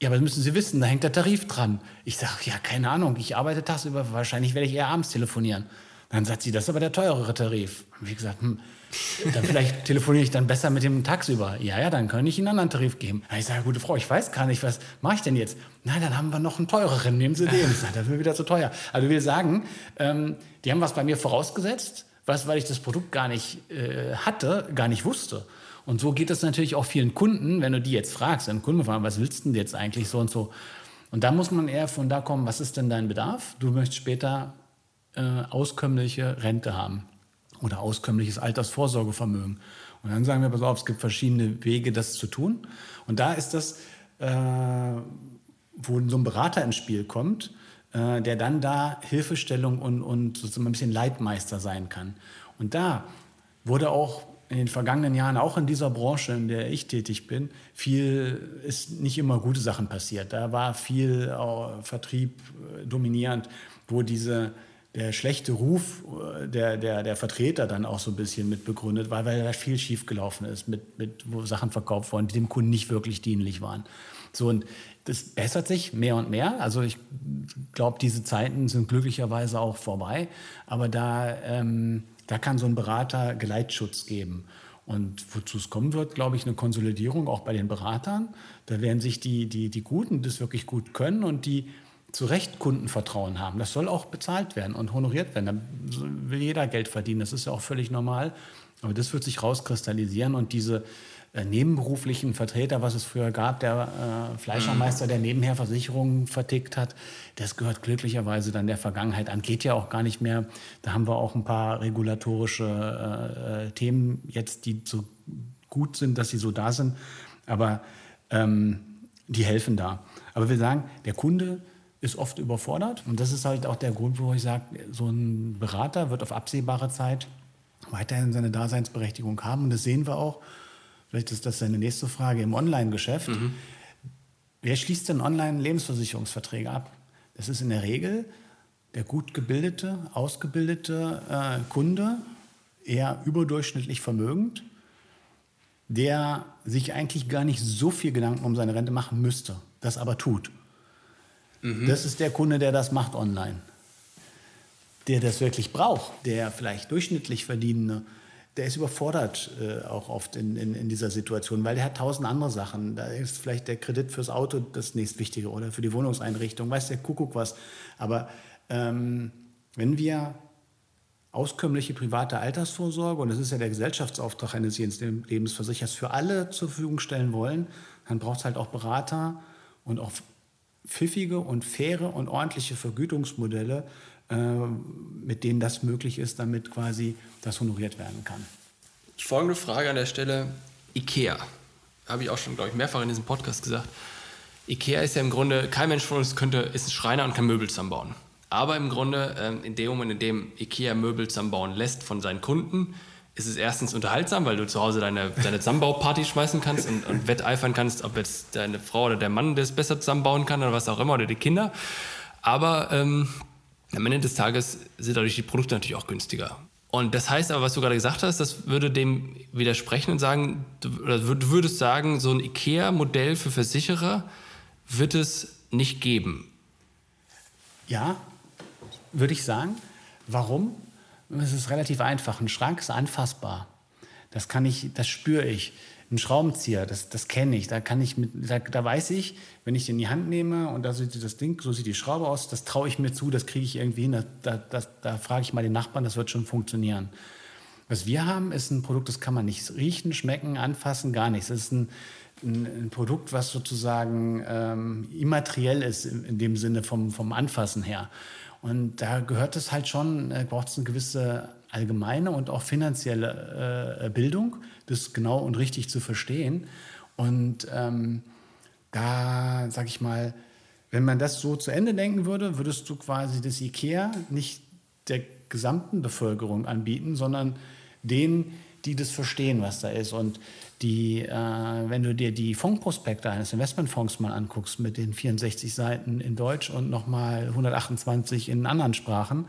Ja, aber das müssen Sie wissen, da hängt der Tarif dran. Ich sage, ja, keine Ahnung, ich arbeite tagsüber, wahrscheinlich werde ich eher abends telefonieren. Dann sagt sie, das ist aber der teurere Tarif. Wie gesagt, hm, dann vielleicht telefoniere ich dann besser mit dem tagsüber. Ja, ja, dann kann ich Ihnen einen anderen Tarif geben. ich sage, gute Frau, ich weiß gar nicht, was mache ich denn jetzt? Nein, dann haben wir noch einen teureren, nehmen Sie den. Ich sage, das wird wieder zu teuer. Also will sagen, ähm, die haben was bei mir vorausgesetzt, was, weil ich das Produkt gar nicht äh, hatte, gar nicht wusste. Und so geht es natürlich auch vielen Kunden, wenn du die jetzt fragst, einen Kunden fragen, was willst du denn jetzt eigentlich so und so? Und da muss man eher von da kommen, was ist denn dein Bedarf? Du möchtest später äh, auskömmliche Rente haben oder auskömmliches Altersvorsorgevermögen. Und dann sagen wir, pass auf, es gibt verschiedene Wege, das zu tun. Und da ist das, äh, wo so ein Berater ins Spiel kommt, äh, der dann da Hilfestellung und, und sozusagen ein bisschen Leitmeister sein kann. Und da wurde auch in den vergangenen Jahren, auch in dieser Branche, in der ich tätig bin, viel ist nicht immer gute Sachen passiert. Da war viel äh, Vertrieb äh, dominierend, wo diese der schlechte Ruf äh, der, der, der Vertreter dann auch so ein bisschen mit begründet war, weil da viel schiefgelaufen ist, mit, mit, wo Sachen verkauft wurden, die dem Kunden nicht wirklich dienlich waren. So, und das bessert sich mehr und mehr. Also ich glaube, diese Zeiten sind glücklicherweise auch vorbei. Aber da ähm, da kann so ein Berater Geleitschutz geben. Und wozu es kommen wird, glaube ich, eine Konsolidierung auch bei den Beratern. Da werden sich die, die, die Guten, die das wirklich gut können und die zu Recht Kundenvertrauen haben. Das soll auch bezahlt werden und honoriert werden. Da will jeder Geld verdienen. Das ist ja auch völlig normal. Aber das wird sich rauskristallisieren und diese äh, nebenberuflichen Vertreter, was es früher gab, der äh, Fleischermeister, der nebenher Versicherungen vertickt hat, das gehört glücklicherweise dann der Vergangenheit an. Geht ja auch gar nicht mehr. Da haben wir auch ein paar regulatorische äh, äh, Themen jetzt, die so gut sind, dass sie so da sind. Aber ähm, die helfen da. Aber wir sagen, der Kunde ist oft überfordert. Und das ist halt auch der Grund, wo ich sage, so ein Berater wird auf absehbare Zeit weiterhin seine Daseinsberechtigung haben. Und das sehen wir auch vielleicht ist das deine nächste Frage, im Online-Geschäft. Mhm. Wer schließt denn Online-Lebensversicherungsverträge ab? Das ist in der Regel der gut gebildete, ausgebildete äh, Kunde, eher überdurchschnittlich vermögend, der sich eigentlich gar nicht so viel Gedanken um seine Rente machen müsste, das aber tut. Mhm. Das ist der Kunde, der das macht online. Der das wirklich braucht, der vielleicht durchschnittlich verdienende, der ist überfordert äh, auch oft in, in, in, dieser Situation, weil der hat tausend andere Sachen. Da ist vielleicht der Kredit fürs Auto das nächstwichtige oder für die Wohnungseinrichtung, weiß der Kuckuck was. Aber ähm, wenn wir auskömmliche private Altersvorsorge, und das ist ja der Gesellschaftsauftrag eines jeden Lebensversichers, für alle zur Verfügung stellen wollen, dann braucht es halt auch Berater und auch pfiffige und faire und ordentliche Vergütungsmodelle, mit denen das möglich ist, damit quasi das honoriert werden kann. Folgende Frage an der Stelle: IKEA. Habe ich auch schon, glaube ich, mehrfach in diesem Podcast gesagt. IKEA ist ja im Grunde, kein Mensch von uns könnte, ist ein Schreiner und kann Möbel zusammenbauen. Aber im Grunde, ähm, in dem Moment, in dem IKEA Möbel zusammenbauen lässt von seinen Kunden, ist es erstens unterhaltsam, weil du zu Hause deine, deine Zusammenbauparty schmeißen kannst und, und, wetteifern kannst, ob jetzt deine Frau oder der Mann das besser zusammenbauen kann oder was auch immer oder die Kinder. Aber ähm, am Ende des Tages sind dadurch die Produkte natürlich auch günstiger. Und das heißt aber, was du gerade gesagt hast, das würde dem widersprechen und sagen, du, würdest sagen, so ein IKEA-Modell für Versicherer wird es nicht geben. Ja, würde ich sagen. Warum? Es ist relativ einfach. Ein Schrank ist anfassbar. Das kann ich, das spüre ich. Ein Schraubenzieher, das, das kenne ich. Da kann ich mit, da, da, weiß ich, wenn ich den in die Hand nehme und da sieht das Ding, so sieht die Schraube aus, das traue ich mir zu, das kriege ich irgendwie hin. Da, da, da frage ich mal den Nachbarn, das wird schon funktionieren. Was wir haben, ist ein Produkt, das kann man nicht riechen, schmecken, anfassen, gar nichts. Das ist ein, ein, ein Produkt, was sozusagen ähm, immateriell ist, in, in, dem Sinne vom, vom Anfassen her. Und da gehört es halt schon, äh, braucht es eine gewisse allgemeine und auch finanzielle äh, Bildung, das genau und richtig zu verstehen. Und ähm, da, sag ich mal, wenn man das so zu Ende denken würde, würdest du quasi das IKEA nicht der gesamten Bevölkerung anbieten, sondern denen, die das verstehen, was da ist. Und die, äh, wenn du dir die Fondsprospekte eines Investmentfonds mal anguckst mit den 64 Seiten in Deutsch und nochmal 128 in anderen Sprachen,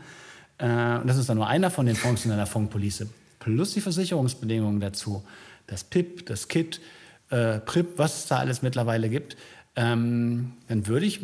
äh, und das ist dann nur einer von den Fonds in einer Fondspolice, plus die Versicherungsbedingungen dazu, das PIP, das KIT, äh, PRIP, was es da alles mittlerweile gibt, ähm, dann würde ich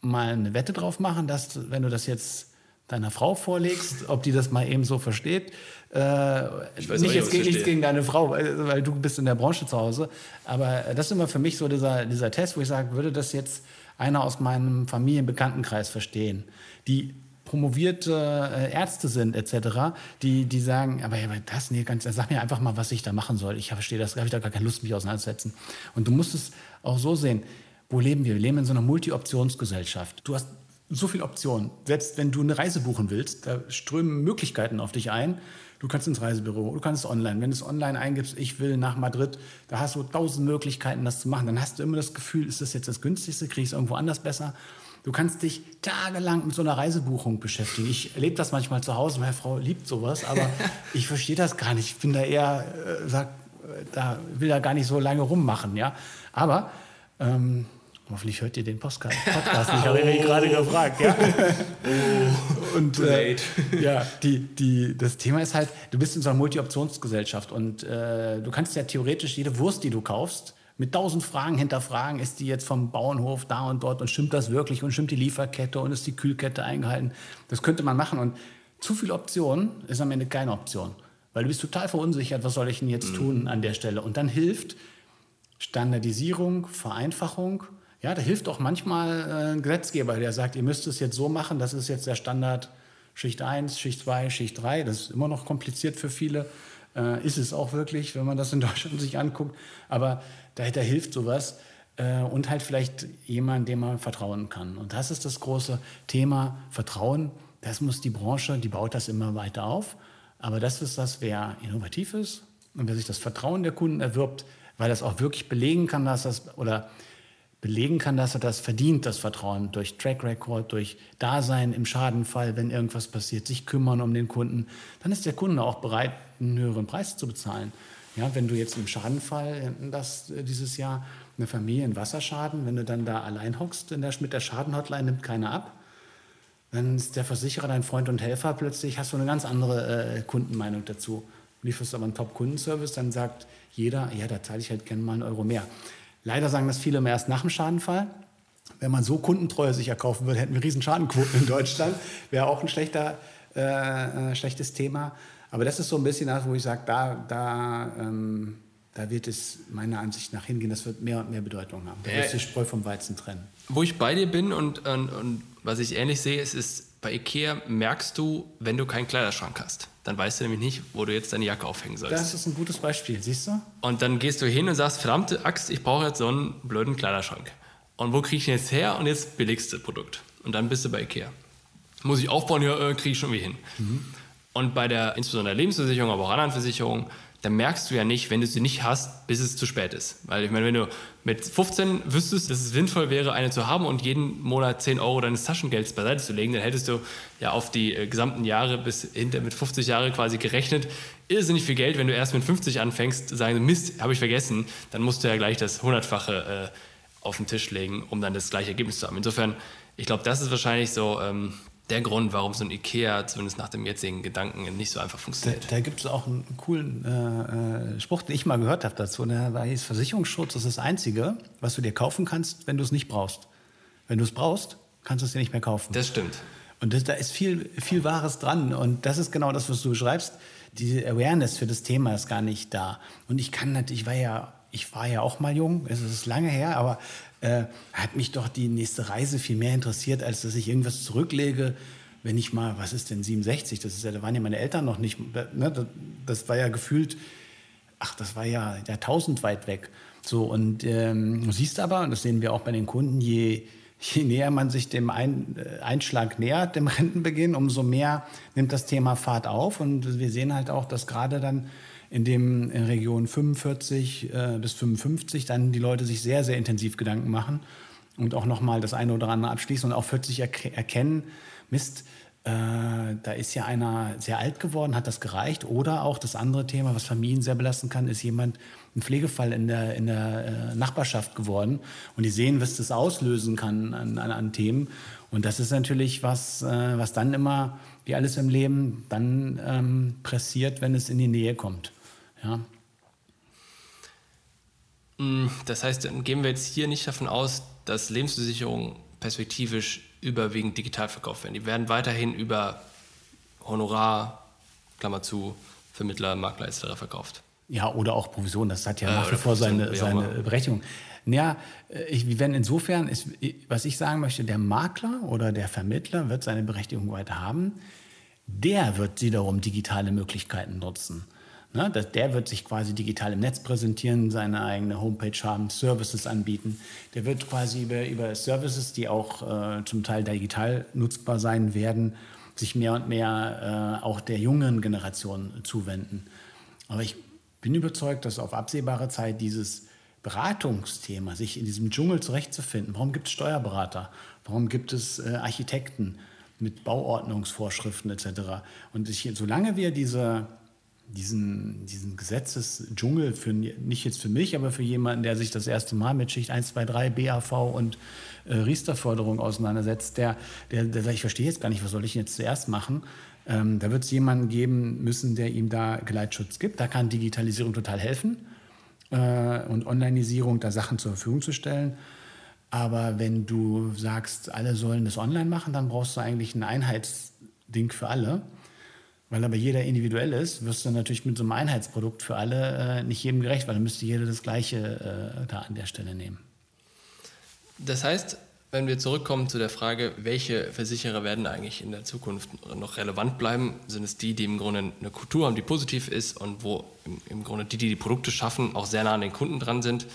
mal eine Wette drauf machen, dass, wenn du das jetzt deiner Frau vorlegst, ob die das mal eben so versteht. Äh, ich weiß nicht, jetzt nichts gegen deine Frau, weil, weil, du bist in der Branche zu Hause. Aber das ist immer für mich so dieser, dieser Test, wo ich sage, würde das jetzt einer aus meinem Familienbekanntenkreis verstehen, die promovierte äh, Ärzte sind etc., die, die sagen, aber, aber das, nee, ganz, sag mir einfach mal, was ich da machen soll. Ich verstehe das, habe ich da gar keine Lust, mich auseinanderzusetzen. Und du musst es auch so sehen, wo leben wir? Wir leben in so einer Multi-Optionsgesellschaft. Du hast so viele Optionen. Selbst wenn du eine Reise buchen willst, da strömen Möglichkeiten auf dich ein. Du kannst ins Reisebüro, du kannst online. Wenn du es online eingibst, ich will nach Madrid, da hast du tausend Möglichkeiten, das zu machen. Dann hast du immer das Gefühl, ist das jetzt das günstigste, kriege ich es irgendwo anders besser? Du kannst dich tagelang mit so einer Reisebuchung beschäftigen. Ich erlebe das manchmal zu Hause, meine Frau liebt sowas, aber ich verstehe das gar nicht. Ich bin da eher, äh, sag, äh, da will da gar nicht so lange rummachen, ja. Aber ähm, Hoffentlich hört ihr den Podcast, Podcast nicht, habe ich oh. gerade gefragt. Ja? Oh. Und äh, ja, die, die, das Thema ist halt, du bist in so einer Multi-Optionsgesellschaft und äh, du kannst ja theoretisch jede Wurst, die du kaufst, mit tausend Fragen hinterfragen, ist die jetzt vom Bauernhof da und dort und stimmt das wirklich und stimmt die Lieferkette und ist die Kühlkette eingehalten? Das könnte man machen und zu viel Optionen ist am Ende keine Option, weil du bist total verunsichert, was soll ich denn jetzt mhm. tun an der Stelle? Und dann hilft Standardisierung, Vereinfachung, ja, da hilft auch manchmal äh, ein Gesetzgeber, der sagt, ihr müsst es jetzt so machen, das ist jetzt der Standard Schicht 1, Schicht 2, Schicht 3. Das ist immer noch kompliziert für viele. Äh, ist es auch wirklich, wenn man das in Deutschland sich anguckt. Aber da, da hilft sowas. Äh, und halt vielleicht jemand, dem man vertrauen kann. Und das ist das große Thema Vertrauen. Das muss die Branche, die baut das immer weiter auf. Aber das ist das, wer innovativ ist und wer sich das Vertrauen der Kunden erwirbt, weil das auch wirklich belegen kann, dass das oder belegen kann, dass er das verdient, das Vertrauen, durch Track Record, durch Dasein im Schadenfall, wenn irgendwas passiert, sich kümmern um den Kunden, dann ist der Kunde auch bereit, einen höheren Preis zu bezahlen. Ja, wenn du jetzt im Schadenfall das äh, dieses Jahr eine Familie einen Wasserschaden, wenn du dann da allein hockst in der, mit der Schadenhotline, nimmt keiner ab. Dann ist der Versicherer dein Freund und Helfer. Plötzlich hast du eine ganz andere äh, Kundenmeinung dazu. Lieferst aber einen Top-Kundenservice, dann sagt jeder, ja, da zahle ich halt gerne mal einen Euro mehr. Leider sagen das viele immer erst nach dem Schadenfall. Wenn man so kundentreu sich erkaufen würde, hätten wir riesen Schadenquoten in Deutschland. Wäre auch ein schlechter, äh, äh, schlechtes Thema. Aber das ist so ein bisschen das, wo ich sage, da, da, ähm, da wird es meiner Ansicht nach hingehen. Das wird mehr und mehr Bedeutung haben. Da wird sich Spreu vom Weizen trennen. Wo ich bei dir bin und, und, und was ich ähnlich sehe, ist, ist, bei Ikea merkst du, wenn du keinen Kleiderschrank hast. Dann weißt du nämlich nicht, wo du jetzt deine Jacke aufhängen sollst. Das ist ein gutes Beispiel, siehst du? Und dann gehst du hin und sagst, verdammte Axt, ich brauche jetzt so einen blöden Kleiderschrank. Und wo kriege ich den jetzt her? Und jetzt billigste Produkt. Und dann bist du bei Ikea. Muss ich aufbauen, ja, äh, kriege ich schon wie hin. Mhm. Und bei der, insbesondere der Lebensversicherung, aber auch anderen Versicherungen, dann merkst du ja nicht, wenn du sie nicht hast, bis es zu spät ist. Weil ich meine, wenn du mit 15 wüsstest, dass es sinnvoll wäre, eine zu haben und jeden Monat 10 Euro deines Taschengelds beiseite zu legen, dann hättest du ja auf die äh, gesamten Jahre bis hinter mit 50 Jahre quasi gerechnet. Irrsinnig viel Geld, wenn du erst mit 50 anfängst, sagen, Mist, habe ich vergessen, dann musst du ja gleich das Hundertfache äh, auf den Tisch legen, um dann das gleiche Ergebnis zu haben. Insofern, ich glaube, das ist wahrscheinlich so ähm, der Grund, warum so ein Ikea zumindest nach dem jetzigen Gedanken nicht so einfach funktioniert. Da, da gibt es auch einen coolen äh, äh, Spruch, den ich mal gehört habe dazu. Ne? hieß, Versicherungsschutz ist das Einzige, was du dir kaufen kannst, wenn du es nicht brauchst. Wenn du es brauchst, kannst du es dir nicht mehr kaufen. Das stimmt. Und das, da ist viel, viel Wahres dran. Und das ist genau das, was du beschreibst. Diese Awareness für das Thema ist gar nicht da. Und ich kann natürlich, ich war ja, ich war ja auch mal jung, es ist lange her, aber äh, hat mich doch die nächste Reise viel mehr interessiert, als dass ich irgendwas zurücklege. Wenn ich mal, was ist denn 67? Das ist ja, da waren ja meine Eltern noch nicht. Ne, das, war ja gefühlt, ach, das war ja Jahrtausend weit weg. So und ähm, du siehst aber, und das sehen wir auch bei den Kunden, je je näher man sich dem Ein äh, Einschlag nähert, dem Rentenbeginn, umso mehr nimmt das Thema Fahrt auf. Und wir sehen halt auch, dass gerade dann in dem in Region 45 äh, bis 55 dann die Leute sich sehr, sehr intensiv Gedanken machen und auch nochmal das eine oder andere abschließen und auch 40 erk erkennen, Mist, äh, da ist ja einer sehr alt geworden, hat das gereicht. Oder auch das andere Thema, was Familien sehr belasten kann, ist jemand, ein Pflegefall in der, in der äh, Nachbarschaft geworden. Und die sehen, was das auslösen kann an, an, an Themen. Und das ist natürlich was, äh, was dann immer, wie alles im Leben, dann ähm, pressiert, wenn es in die Nähe kommt. Ja. Mm, das heißt, dann gehen wir jetzt hier nicht davon aus, dass Lebensversicherungen perspektivisch überwiegend digital verkauft werden. Die werden weiterhin über Honorar, Klammer zu, Vermittler, Makler etc. verkauft. Ja, oder auch Provision, das hat ja äh, nach wie vor seine, seine Berechtigung. Ja, äh, ich, wenn insofern, ist, was ich sagen möchte, der Makler oder der Vermittler wird seine Berechtigung weiter haben. Der wird wiederum digitale Möglichkeiten nutzen. Ne, der wird sich quasi digital im Netz präsentieren, seine eigene Homepage haben, Services anbieten. Der wird quasi über, über Services, die auch äh, zum Teil digital nutzbar sein werden, sich mehr und mehr äh, auch der jungen Generation zuwenden. Aber ich bin überzeugt, dass auf absehbare Zeit dieses Beratungsthema, sich in diesem Dschungel zurechtzufinden, warum gibt es Steuerberater, warum gibt es äh, Architekten mit Bauordnungsvorschriften etc. Und ich, solange wir diese diesen, diesen Gesetzesdschungel, für, nicht jetzt für mich, aber für jemanden, der sich das erste Mal mit Schicht 1, 2, 3, BAV und äh, Riester-Förderung auseinandersetzt, der, der, der sagt, ich verstehe jetzt gar nicht, was soll ich jetzt zuerst machen? Ähm, da wird es jemanden geben müssen, der ihm da Geleitschutz gibt. Da kann Digitalisierung total helfen äh, und Onlineisierung, da Sachen zur Verfügung zu stellen. Aber wenn du sagst, alle sollen das online machen, dann brauchst du eigentlich ein Einheitsding für alle. Weil aber jeder individuell ist, wirst du natürlich mit so einem Einheitsprodukt für alle äh, nicht jedem gerecht, weil dann müsste jeder das Gleiche äh, da an der Stelle nehmen. Das heißt, wenn wir zurückkommen zu der Frage, welche Versicherer werden eigentlich in der Zukunft noch relevant bleiben, sind es die, die im Grunde eine Kultur haben, die positiv ist und wo im, Grunde die, die die Produkte schaffen, auch sehr nah an den Kunden dran sind.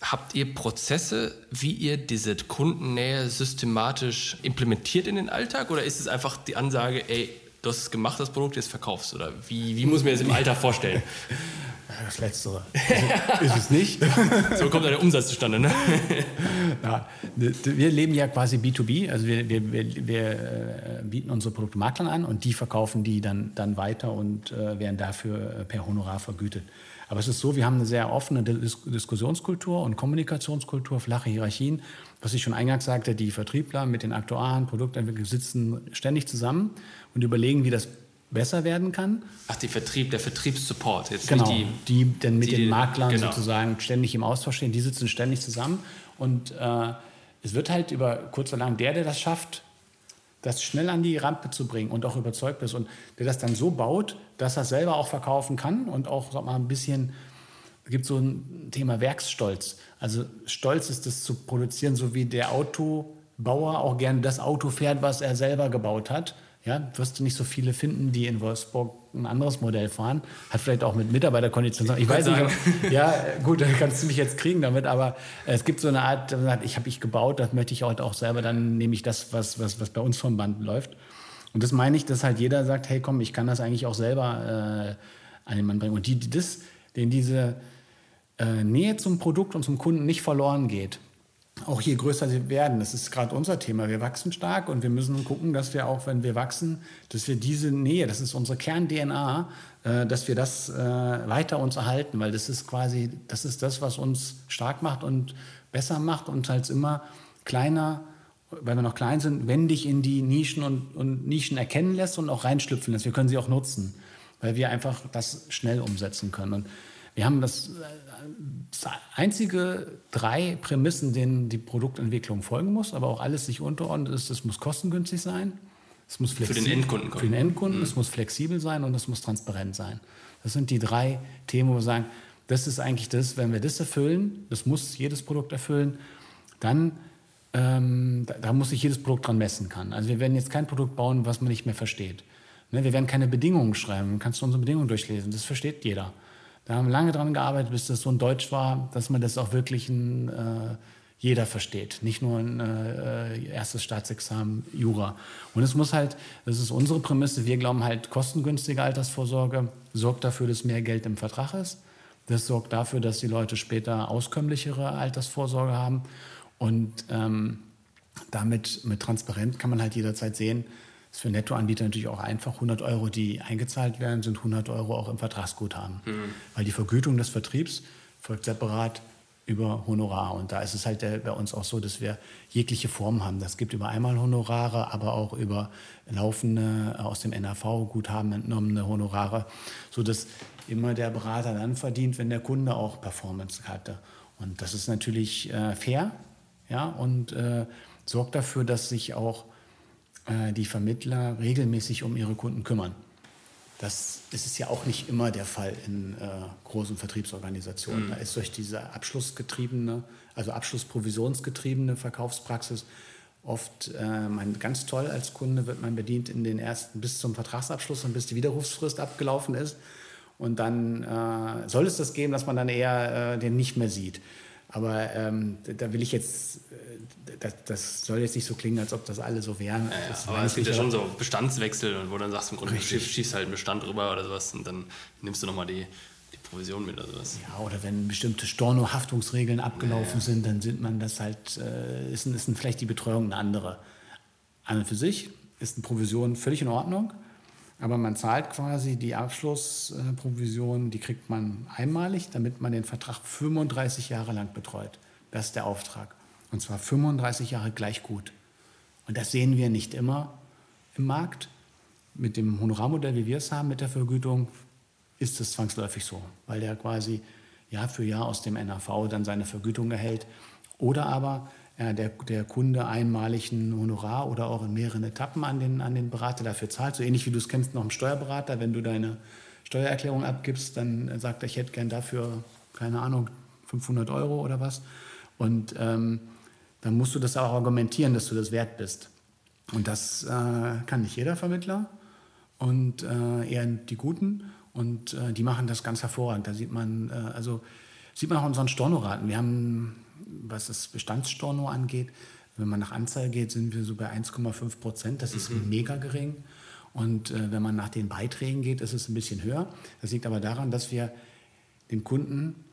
Habt ihr Prozesse, wie ihr diese Kundennähe systematisch implementiert in den Alltag oder ist es einfach die Ansage, ey, du hast es gemacht, das Produkt, jetzt verkaufst? Oder wie, wie muss man das im Alltag vorstellen? Das Letztere. ist es nicht. so kommt der Umsatz zustande, ne? ja, wir leben ja quasi B2B, also wir, wir, wir, wir äh, bieten unsere Produkte Maklern an und die verkaufen die dann, dann weiter und äh, werden dafür äh, per Honorar vergütet. Aber es ist so, wir haben eine sehr offene Dis Diskussionskultur und Kommunikationskultur, flache Hierarchien. Was ich schon eingangs sagte, die Vertriebler mit den Aktuaren, Produktentwickler sitzen ständig zusammen und überlegen, wie das besser werden kann. Ach, die Vertrieb, der Vertriebssupport. Jetzt genau, die, die dann mit die, den Maklern genau. sozusagen ständig im Austausch stehen. Die sitzen ständig zusammen. Und äh, es wird halt über kurz oder lang der, der das schafft, das schnell an die Rampe zu bringen und auch überzeugt ist und der das dann so baut, dass er selber auch verkaufen kann und auch sag mal, ein bisschen, es gibt so ein Thema Werksstolz. Also Stolz ist es zu produzieren, so wie der Autobauer auch gerne das Auto fährt, was er selber gebaut hat. Ja, wirst du nicht so viele finden, die in Wolfsburg ein anderes Modell fahren. Hat vielleicht auch mit Mitarbeiterkonditionen. Ich weiß nicht. Ob, ja, gut, dann kannst du mich jetzt kriegen damit, aber es gibt so eine Art, ich habe ich gebaut, das möchte ich heute auch selber, dann nehme ich das, was, was, was bei uns vom Band läuft. Und das meine ich, dass halt jeder sagt, hey komm, ich kann das eigentlich auch selber äh, an den Mann bringen. Und die, die das, denen diese äh, Nähe zum Produkt und zum Kunden nicht verloren geht, auch je größer sie werden, das ist gerade unser Thema, wir wachsen stark und wir müssen gucken, dass wir auch, wenn wir wachsen, dass wir diese Nähe, das ist unsere Kern-DNA, äh, dass wir das äh, weiter uns erhalten, weil das ist quasi, das ist das, was uns stark macht und besser macht und halt immer kleiner, weil wir noch klein sind, wendig in die Nischen und, und Nischen erkennen lässt und auch reinschlüpfen lässt. Wir können sie auch nutzen, weil wir einfach das schnell umsetzen können. Und wir haben das, das einzige drei Prämissen, denen die Produktentwicklung folgen muss, aber auch alles sich unterordnet ist, es muss kostengünstig sein, es muss flexibel, für den Endkunden, für den Endkunden mhm. es muss flexibel sein und es muss transparent sein. Das sind die drei Themen, wo wir sagen, das ist eigentlich das, wenn wir das erfüllen, das muss jedes Produkt erfüllen, dann ähm, da, da, muss sich jedes Produkt dran messen kann. Also wir werden jetzt kein Produkt bauen, was man nicht mehr versteht. Ne, wir werden keine Bedingungen schreiben, kannst du unsere Bedingungen durchlesen, das versteht jeder. Da haben wir lange dran gearbeitet, bis das so ein Deutsch war, dass man das auch wirklich ein, äh, jeder versteht. Nicht nur ein äh, erstes Staatsexamen Jura. Und es muss halt, das ist unsere Prämisse, wir glauben halt, kostengünstige Altersvorsorge sorgt dafür, dass mehr Geld im Vertrag ist. Das sorgt dafür, dass die Leute später auskömmlichere Altersvorsorge haben. Und ähm, damit mit Transparenz kann man halt jederzeit sehen, ist für Nettoanbieter natürlich auch einfach. 100 Euro, die eingezahlt werden, sind 100 Euro auch im Vertragsguthaben. Mhm. Weil die Vergütung des Vertriebs folgt separat über Honorar. Und da ist es halt bei uns auch so, dass wir jegliche Formen haben. Das gibt über einmal Honorare, aber auch über laufende, aus dem NAV-Guthaben entnommene Honorare, sodass immer der Berater dann verdient, wenn der Kunde auch Performance hatte. Und das ist natürlich äh, fair ja, und äh, sorgt dafür, dass sich auch äh, die Vermittler regelmäßig um ihre Kunden kümmern. Das ist ja auch nicht immer der Fall in äh, großen Vertriebsorganisationen. Mhm. Da ist durch diese abschlussgetriebene, also abschlussprovisionsgetriebene Verkaufspraxis oft äh, man, ganz toll als Kunde wird man bedient in den ersten bis zum Vertragsabschluss und bis die Widerrufsfrist abgelaufen ist. Und dann äh, soll es das geben, dass man dann eher äh, den nicht mehr sieht. Aber ähm, da will ich jetzt, äh, das, das, soll jetzt nicht so klingen, als ob das alle so wären. Ja, ja, aber es gibt ja schon so Bestandswechsel, wo dann sagst du im Grunde, Richtig. du schießt halt einen Bestand rüber oder sowas und dann nimmst du nochmal die, die Provision mit oder sowas. Ja, oder wenn bestimmte Storno-Haftungsregeln abgelaufen ja, sind, dann sind man das halt, äh, ist, ist vielleicht die Betreuung eine andere. An und für sich ist eine Provision völlig in Ordnung. Aber man zahlt quasi die Abschlussprovision, die kriegt man einmalig, damit man den Vertrag 35 Jahre lang betreut. Das ist der Auftrag. Und zwar 35 Jahre gleich gut. Und das sehen wir nicht immer im Markt. Mit dem Honorarmodell, wie wir es haben, mit der Vergütung, ist es zwangsläufig so, weil der quasi Jahr für Jahr aus dem NAV dann seine Vergütung erhält. Oder aber der, der Kunde einmalig ein Honorar oder auch in mehreren Etappen an den, an den Berater dafür zahlt. So ähnlich wie du es kennst noch im Steuerberater. Wenn du deine Steuererklärung abgibst, dann sagt er, ich hätte gern dafür, keine Ahnung, 500 Euro oder was. Und ähm, dann musst du das auch argumentieren, dass du das wert bist. Und das äh, kann nicht jeder Vermittler und äh, eher die Guten. Und äh, die machen das ganz hervorragend. Da sieht man, äh, also sieht man auch unseren Stornoraten. Wir haben was das Bestandsstorno angeht, wenn man nach Anzahl geht, sind wir so bei 1,5 Prozent. Das ist mhm. mega gering. Und äh, wenn man nach den Beiträgen geht, ist es ein bisschen höher. Das liegt aber daran, dass wir den Kunden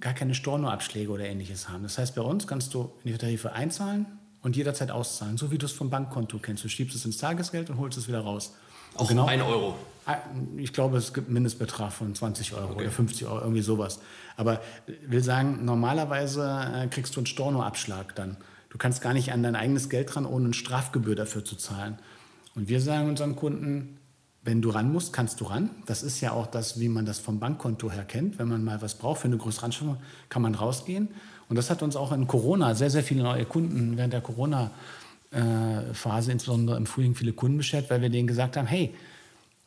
gar keine Stornoabschläge oder ähnliches haben. Das heißt, bei uns kannst du in die Tarife einzahlen und jederzeit auszahlen, so wie du es vom Bankkonto kennst. Du schiebst es ins Tagesgeld und holst es wieder raus. Auch genau, ein Euro? Ah, ich glaube, es gibt einen Mindestbetrag von 20 Euro okay. oder 50 Euro, irgendwie sowas. Aber ich will sagen, normalerweise äh, kriegst du einen Stornoabschlag dann. Du kannst gar nicht an dein eigenes Geld ran, ohne eine Strafgebühr dafür zu zahlen. Und wir sagen unseren Kunden, wenn du ran musst, kannst du ran. Das ist ja auch das, wie man das vom Bankkonto her kennt. Wenn man mal was braucht für eine größere Anschaffung, kann man rausgehen. Und das hat uns auch in Corona sehr, sehr viele neue Kunden während der Corona-Phase, insbesondere im Frühling, viele Kunden beschert, weil wir denen gesagt haben, hey,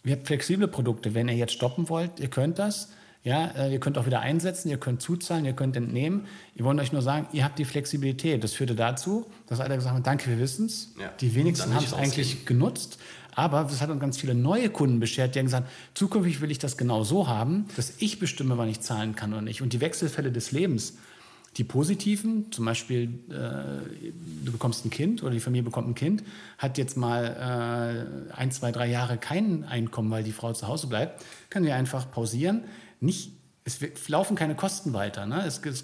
wir haben flexible Produkte. Wenn ihr jetzt stoppen wollt, ihr könnt das. Ja, äh, ihr könnt auch wieder einsetzen, ihr könnt zuzahlen, ihr könnt entnehmen. Wir wollen euch nur sagen, ihr habt die Flexibilität. Das führte dazu, dass alle gesagt haben, danke, wir wissen es. Ja. Die wenigsten haben es eigentlich genutzt. Aber es hat uns ganz viele neue Kunden beschert, die haben gesagt, zukünftig will ich das genau so haben, dass ich bestimme, wann ich zahlen kann oder nicht. Und die Wechselfälle des Lebens, die positiven, zum Beispiel äh, du bekommst ein Kind oder die Familie bekommt ein Kind, hat jetzt mal äh, ein, zwei, drei Jahre kein Einkommen, weil die Frau zu Hause bleibt, kann sie einfach pausieren. Nicht, es laufen keine Kosten weiter. Ne? Es, es,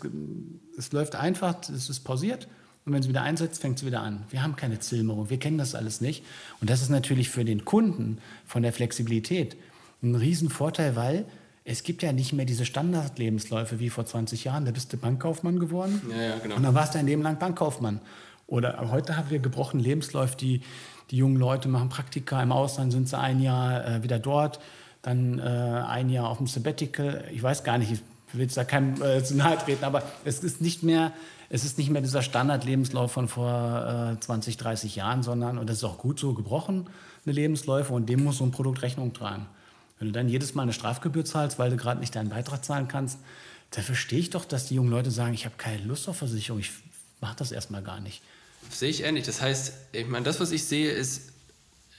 es läuft einfach, es ist pausiert und wenn sie wieder einsetzt, fängt sie wieder an. Wir haben keine Zilmerung, wir kennen das alles nicht. Und das ist natürlich für den Kunden von der Flexibilität ein Riesenvorteil, weil es gibt ja nicht mehr diese Standardlebensläufe wie vor 20 Jahren. Da bist du Bankkaufmann geworden ja, ja, genau. und dann warst du ein Leben lang Bankkaufmann. Oder heute haben wir gebrochenen Lebensläufe, die, die jungen Leute machen Praktika im Ausland, sind sie ein Jahr äh, wieder dort, dann äh, ein Jahr auf dem Sabbatical. Ich weiß gar nicht, ich will jetzt da keinem äh, zu nahe treten, aber es ist nicht mehr es ist nicht mehr dieser Standardlebenslauf von vor äh, 20, 30 Jahren, sondern, und das ist auch gut so, gebrochene Lebensläufe und dem muss so ein Produkt Rechnung tragen. Wenn du dann jedes Mal eine Strafgebühr zahlst, weil du gerade nicht deinen Beitrag zahlen kannst, da verstehe ich doch, dass die jungen Leute sagen, ich habe keine Lust auf Versicherung, ich mache das erstmal gar nicht. sehe ich ähnlich. Das heißt, ich meine, das, was ich sehe, ist,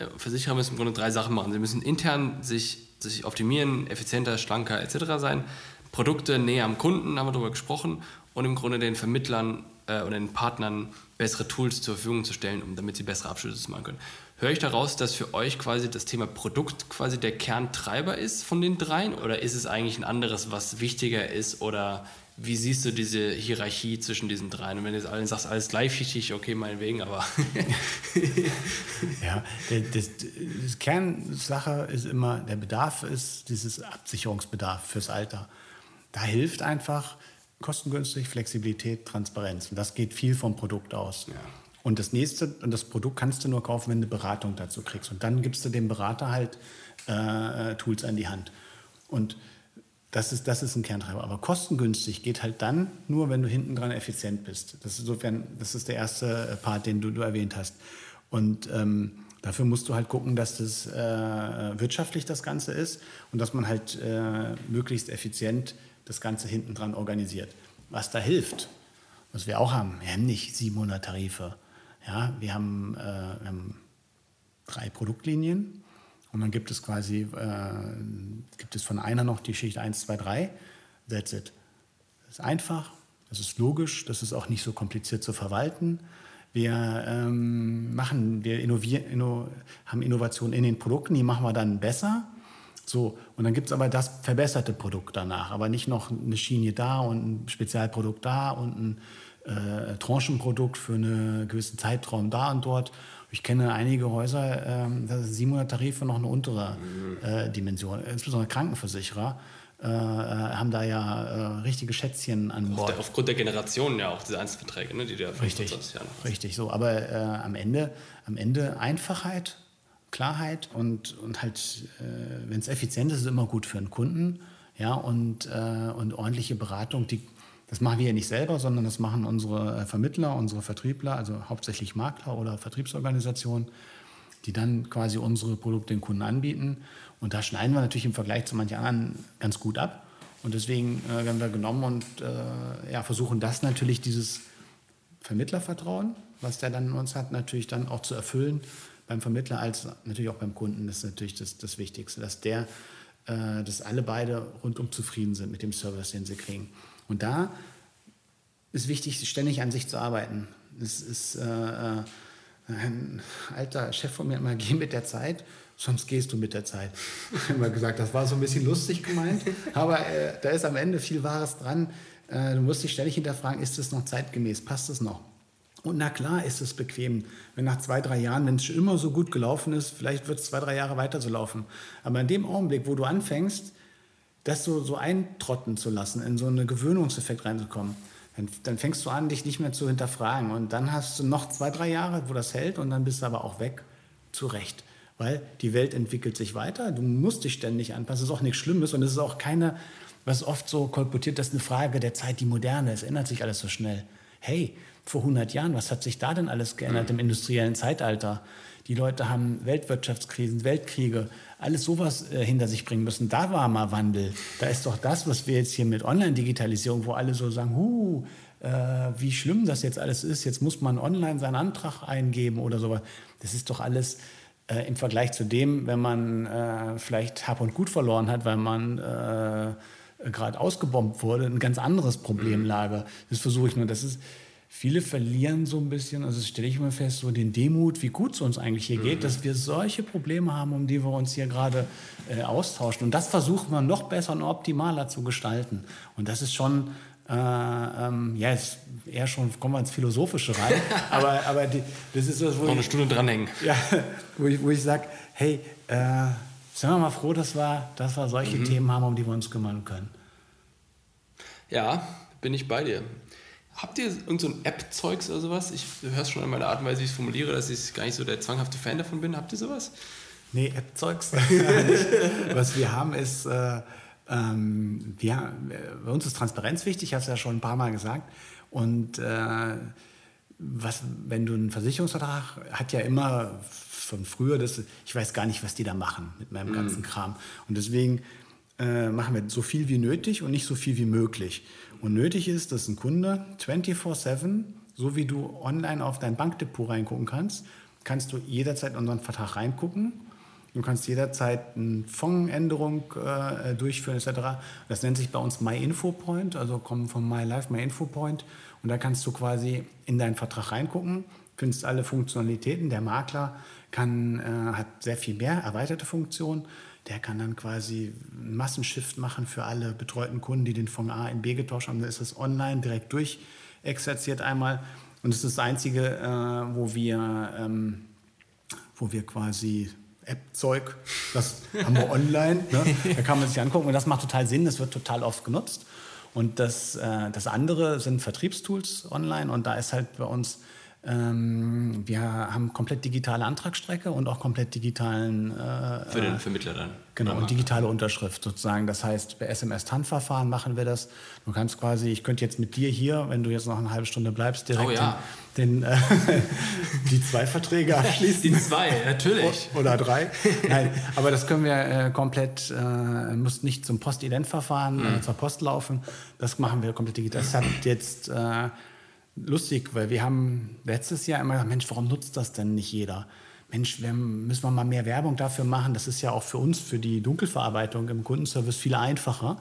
äh, Versicherer müssen im Grunde drei Sachen machen. Sie müssen intern sich, sich optimieren, effizienter, schlanker etc. sein. Produkte näher am Kunden, haben wir darüber gesprochen und im Grunde den Vermittlern äh, oder den Partnern bessere Tools zur Verfügung zu stellen, um damit sie bessere Abschlüsse machen können. Höre ich daraus, dass für euch quasi das Thema Produkt quasi der Kerntreiber ist von den dreien oder ist es eigentlich ein anderes, was wichtiger ist oder wie siehst du diese Hierarchie zwischen diesen dreien? Und wenn du jetzt allen sagst, alles gleich wichtig, okay, meinetwegen, aber. ja, das, das Kernsache ist immer, der Bedarf ist dieses Absicherungsbedarf fürs Alter. Da hilft einfach, kostengünstig, Flexibilität, Transparenz. Und das geht viel vom Produkt aus. Ja. Und das nächste, und das Produkt kannst du nur kaufen, wenn du Beratung dazu kriegst. Und dann gibst du dem Berater halt äh, Tools an die Hand. Und das ist, das ist ein Kerntreiber. Aber kostengünstig geht halt dann nur, wenn du hinten dran effizient bist. Das ist insofern, das ist der erste Part, den du, du erwähnt hast. Und ähm, dafür musst du halt gucken, dass das äh, wirtschaftlich das Ganze ist und dass man halt äh, möglichst effizient das Ganze hinten dran organisiert. Was da hilft, was wir auch haben, wir haben nicht 700 Tarife. Ja, wir, haben, äh, wir haben drei Produktlinien und dann gibt es quasi, äh, gibt es von einer noch die Schicht 1, 2, 3. That's it. Das ist einfach, das ist logisch, das ist auch nicht so kompliziert zu verwalten. Wir ähm, machen, wir innovieren, inno, haben Innovationen in den Produkten, die machen wir dann besser so, und dann gibt es aber das verbesserte Produkt danach, aber nicht noch eine Schiene da und ein Spezialprodukt da und ein äh, Tranchenprodukt für einen gewissen Zeitraum da und dort. Ich kenne einige Häuser, ähm, da sind 700 Tarife noch eine untere äh, Dimension, insbesondere Krankenversicherer. Äh, äh, haben da ja äh, richtige Schätzchen an Bord. Der, aufgrund der Generationen ja auch diese Einzelverträge, ne, die du ja Richtig, richtig so. Aber äh, am, Ende, am Ende Einfachheit Klarheit und, und halt, äh, wenn es effizient ist, ist es immer gut für einen Kunden. Ja, und, äh, und ordentliche Beratung, die, das machen wir ja nicht selber, sondern das machen unsere äh, Vermittler, unsere Vertriebler, also hauptsächlich Makler oder Vertriebsorganisationen, die dann quasi unsere Produkte den Kunden anbieten. Und da schneiden wir natürlich im Vergleich zu manchen anderen ganz gut ab. Und deswegen äh, werden wir genommen und äh, ja, versuchen das natürlich, dieses Vermittlervertrauen, was der dann in uns hat, natürlich dann auch zu erfüllen beim Vermittler als natürlich auch beim Kunden ist natürlich das, das Wichtigste, dass der, äh, dass alle beide rundum zufrieden sind mit dem Service, den sie kriegen. Und da ist wichtig, ständig an sich zu arbeiten. Es ist, äh, äh Ein alter Chef von mir immer, geh mit der Zeit, sonst gehst du mit der Zeit. immer gesagt, das war so ein bisschen lustig gemeint, aber äh, da ist am Ende viel Wahres dran. Äh, du musst dich ständig hinterfragen, ist es noch zeitgemäß, passt es noch? Und na klar ist es bequem, wenn nach zwei, drei Jahren, wenn es immer so gut gelaufen ist, vielleicht wird es zwei, drei Jahre weiter so laufen. Aber in dem Augenblick, wo du anfängst, das so, so eintrotten zu lassen, in so einen Gewöhnungseffekt reinzukommen, dann, dann, fängst du an, dich nicht mehr zu hinterfragen. Und dann hast du noch zwei, drei Jahre, wo das hält und dann bist du aber auch weg. Zu Recht. Weil die Welt entwickelt sich weiter, du musst dich ständig anpassen. Das ist auch nichts Schlimmes und es ist auch keine, was oft so kolportiert, das ist eine Frage der Zeit, die moderne, es ändert sich alles so schnell. Hey, vor 100 Jahren, was hat sich da denn alles geändert im industriellen Zeitalter? Die Leute haben Weltwirtschaftskrisen, Weltkriege, alles sowas äh, hinter sich bringen müssen. Da war mal Wandel. Da ist doch das, was wir jetzt hier mit Online-Digitalisierung, wo alle so sagen, huh, äh, wie schlimm das jetzt alles ist. Jetzt muss man online seinen Antrag eingeben oder sowas. Das ist doch alles äh, im Vergleich zu dem, wenn man äh, vielleicht Hab und Gut verloren hat, weil man äh, gerade ausgebombt wurde, ein ganz anderes Problemlage. Das versuche ich nur. Das ist viele verlieren so ein bisschen, also stelle ich mal fest, so den Demut, wie gut es uns eigentlich hier geht, mhm. dass wir solche Probleme haben, um die wir uns hier gerade äh, austauschen. Und das versuchen wir noch besser und optimaler zu gestalten. Und das ist schon, äh, ähm, ja, ist eher schon, kommen wir ins Philosophische rein, aber, aber die, das ist so, wo Noch eine Stunde dranhängen. Ja, wo ich, wo ich sage, hey, äh, sind wir mal froh, dass wir, dass wir solche mhm. Themen haben, um die wir uns kümmern können. Ja, bin ich bei dir. Habt ihr irgend so App-Zeugs oder sowas? Ich höre schon an meiner Art und Weise, wie ich es formuliere, dass ich gar nicht so der zwanghafte Fan davon bin. Habt ihr sowas? Nee, App-Zeugs Was wir haben ist, äh, ähm, wir, bei uns ist Transparenz wichtig, ich habe es ja schon ein paar Mal gesagt. Und äh, was, wenn du einen Versicherungsvertrag hat ja immer von früher, das, ich weiß gar nicht, was die da machen mit meinem mm. ganzen Kram. Und deswegen äh, machen wir so viel wie nötig und nicht so viel wie möglich. Und nötig ist, dass ein Kunde 24-7, so wie du online auf dein Bankdepot reingucken kannst, kannst du jederzeit in unseren Vertrag reingucken. Du kannst jederzeit eine Fondsänderung äh, durchführen etc. Das nennt sich bei uns MyInfoPoint, also kommen von MyLife, MyInfoPoint. Und da kannst du quasi in deinen Vertrag reingucken, findest alle Funktionalitäten. Der Makler kann, äh, hat sehr viel mehr erweiterte Funktionen der kann dann quasi einen Massenshift machen für alle betreuten Kunden, die den Fonds A in B getauscht haben. Da ist es online direkt durchexerziert einmal. Und es ist das Einzige, äh, wo, wir, ähm, wo wir quasi App-Zeug, das haben wir online, ne? da kann man sich angucken und das macht total Sinn, das wird total oft genutzt. Und das, äh, das andere sind Vertriebstools online und da ist halt bei uns ähm, wir haben komplett digitale Antragsstrecke und auch komplett digitalen. Äh, Für den Vermittler dann. Genau, und digitale Unterschrift sozusagen. Das heißt, bei SMS-TAN-Verfahren machen wir das. Du kannst quasi, ich könnte jetzt mit dir hier, wenn du jetzt noch eine halbe Stunde bleibst, direkt oh ja. den, den äh, die zwei Verträge abschließen. Die zwei, natürlich. Oder drei. Nein, aber das können wir äh, komplett, äh, muss nicht zum Postident-Verfahren, mhm. Äh, zur Post laufen. Das machen wir komplett digital. Das hat jetzt äh, lustig, weil wir haben letztes Jahr immer gesagt, Mensch, warum nutzt das denn nicht jeder? Mensch, wir müssen wir mal mehr Werbung dafür machen. Das ist ja auch für uns, für die Dunkelverarbeitung im Kundenservice viel einfacher.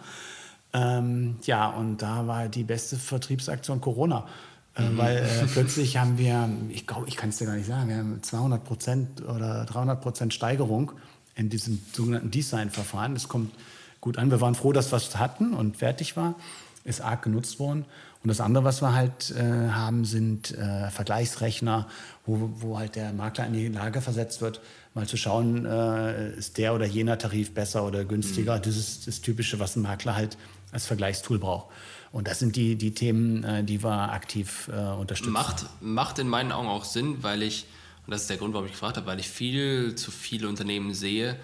Ähm, ja, und da war die beste Vertriebsaktion Corona. Äh, mhm. Weil äh, plötzlich haben wir, ich glaube, ich kann es dir gar nicht sagen, wir haben 200 Prozent oder 300 Prozent Steigerung in diesem sogenannten Design-Verfahren. Das kommt gut an. Wir waren froh, dass wir es hatten und fertig war. Ist arg genutzt worden. Und das andere, was wir halt äh, haben, sind äh, Vergleichsrechner, wo, wo halt der Makler in die Lage versetzt wird, mal zu schauen, äh, ist der oder jener Tarif besser oder günstiger. Mhm. Das ist das Typische, was ein Makler halt als Vergleichstool braucht. Und das sind die, die Themen, äh, die wir aktiv äh, unterstützen. Macht, macht in meinen Augen auch Sinn, weil ich, und das ist der Grund, warum ich gefragt habe, weil ich viel zu viele Unternehmen sehe,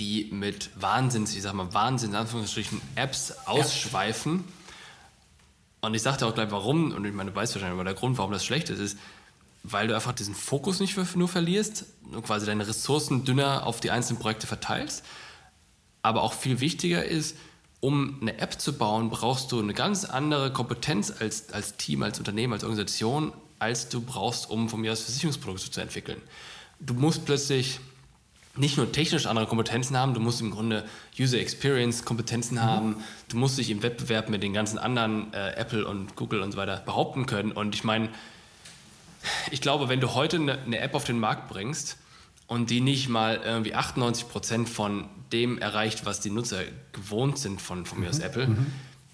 die mit Wahnsinns, ich sag mal Wahnsinns, in Anführungsstrichen, Apps ausschweifen. Ja und ich sagte auch gleich, warum, und ich meine, du weißt wahrscheinlich, aber der Grund, warum das schlecht ist, ist, weil du einfach diesen Fokus nicht nur verlierst und quasi deine Ressourcen dünner auf die einzelnen Projekte verteilst. Aber auch viel wichtiger ist, um eine App zu bauen, brauchst du eine ganz andere Kompetenz als, als Team, als Unternehmen, als Organisation, als du brauchst, um von mir aus Versicherungsprodukte zu entwickeln. Du musst plötzlich nicht nur technisch andere Kompetenzen haben, du musst im Grunde User Experience Kompetenzen mhm. haben, du musst dich im Wettbewerb mit den ganzen anderen äh, Apple und Google und so weiter behaupten können. Und ich meine, Ich glaube, wenn du heute eine, eine App auf den Markt bringst und die nicht mal irgendwie 98 Prozent von dem erreicht, was die Nutzer gewohnt sind von, von mir aus mhm. Apple, mhm.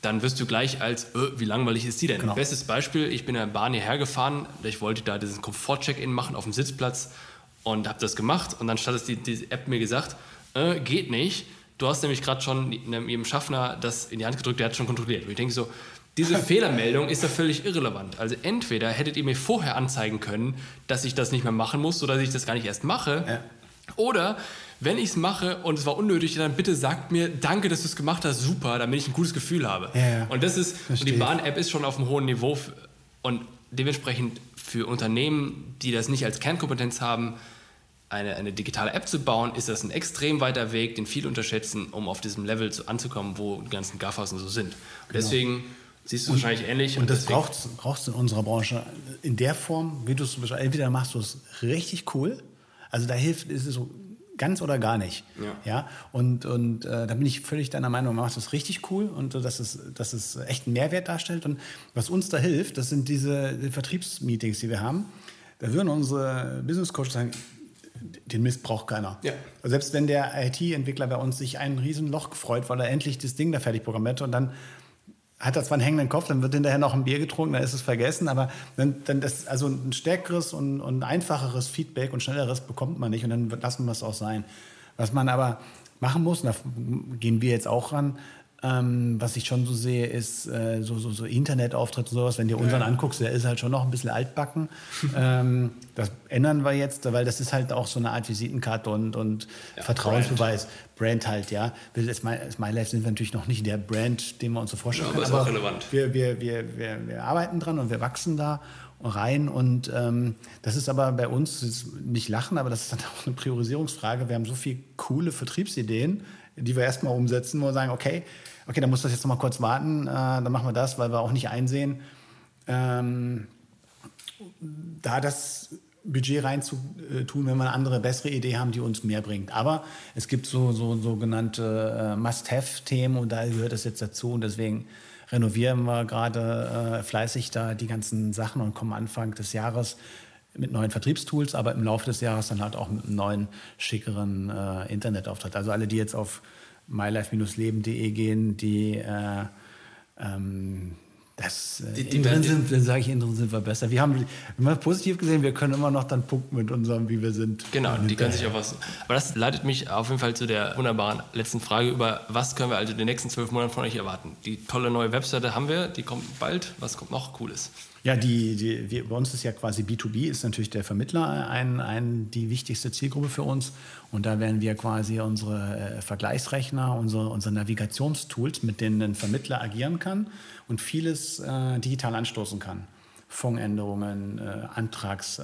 dann wirst du gleich als, äh, wie langweilig ist die denn? Genau. Bestes Beispiel, ich bin in der Bahn hierher gefahren, ich wollte da diesen Komfort-Check-In machen auf dem Sitzplatz und habe das gemacht und dann hat die, die App mir gesagt, äh, geht nicht. Du hast nämlich gerade schon jedem Schaffner das in die Hand gedrückt, der hat schon kontrolliert. Und ich denke so, diese Fehlermeldung ist da völlig irrelevant. Also entweder hättet ihr mir vorher anzeigen können, dass ich das nicht mehr machen muss oder dass ich das gar nicht erst mache. Ja. Oder wenn ich es mache und es war unnötig, dann bitte sagt mir, danke, dass du es gemacht hast, super, damit ich ein gutes Gefühl habe. Ja. Und das ist, und die Bahn-App ist schon auf einem hohen Niveau und dementsprechend für Unternehmen, die das nicht als Kernkompetenz haben, eine, eine digitale App zu bauen, ist das ein extrem weiter Weg, den viele unterschätzen, um auf diesem Level zu, anzukommen, wo die ganzen GAFAs so sind. Und genau. deswegen siehst du es wahrscheinlich ähnlich. Und, und das braucht es in unserer Branche in der Form, wie du es entweder machst du es richtig cool, also da hilft, ist es so ganz oder gar nicht. Ja. ja? Und, und äh, da bin ich völlig deiner Meinung, man macht das richtig cool und dass es, dass es echt einen Mehrwert darstellt. Und was uns da hilft, das sind diese die Vertriebsmeetings, die wir haben. Da würden unsere Business Coaches sagen, den Mist braucht keiner. Ja. Selbst wenn der IT-Entwickler bei uns sich ein Riesenloch gefreut, weil er endlich das Ding da fertig programmiert hat und dann hat er zwar einen hängenden Kopf, dann wird hinterher noch ein Bier getrunken, dann ist es vergessen, aber dann, dann das, also ein stärkeres und, und einfacheres Feedback und schnelleres bekommt man nicht und dann lassen wir es auch sein. Was man aber machen muss, und da gehen wir jetzt auch ran, ähm, was ich schon so sehe, ist äh, so, so, so Internetauftritt und sowas. Wenn du unseren ja. anguckst, der ist halt schon noch ein bisschen altbacken. ähm, das ändern wir jetzt, weil das ist halt auch so eine Art Visitenkarte und, und ja, Vertrauensbeweis. Brand. Brand. halt, ja. MyLife sind wir natürlich noch nicht der Brand, den wir uns so vorstellen ja, aber. Aber ist auch relevant. Wir, wir, wir, wir, wir arbeiten dran und wir wachsen da rein. Und ähm, das ist aber bei uns nicht lachen, aber das ist dann auch eine Priorisierungsfrage. Wir haben so viele coole Vertriebsideen, die wir erstmal umsetzen, wo wir sagen, okay, okay, dann muss das jetzt noch mal kurz warten, äh, dann machen wir das, weil wir auch nicht einsehen, ähm, da das Budget reinzutun, wenn wir eine andere, bessere Idee haben, die uns mehr bringt. Aber es gibt so, so sogenannte äh, Must-Have-Themen und da gehört das jetzt dazu und deswegen renovieren wir gerade äh, fleißig da die ganzen Sachen und kommen Anfang des Jahres mit neuen Vertriebstools, aber im Laufe des Jahres dann halt auch mit einem neuen, schickeren äh, Internetauftritt. Also alle, die jetzt auf mylife-leben.de gehen, die äh, ähm, das äh, die, die innen sind, dann sage ich, innen sind wir besser. Wir haben immer positiv gesehen, wir können immer noch dann punkten mit unserem, wie wir sind. Genau, die können sich auch was. Aber das leitet mich auf jeden Fall zu der wunderbaren letzten Frage über, was können wir also in den nächsten zwölf Monaten von euch erwarten? Die tolle neue Webseite haben wir, die kommt bald. Was kommt noch Cooles? Ja, die, die, wir, bei uns ist ja quasi B2B, ist natürlich der Vermittler ein, ein, die wichtigste Zielgruppe für uns. Und da werden wir quasi unsere äh, Vergleichsrechner, unsere, unsere Navigationstools, mit denen ein Vermittler agieren kann und vieles äh, digital anstoßen kann. Fondsänderungen, äh, Antrags,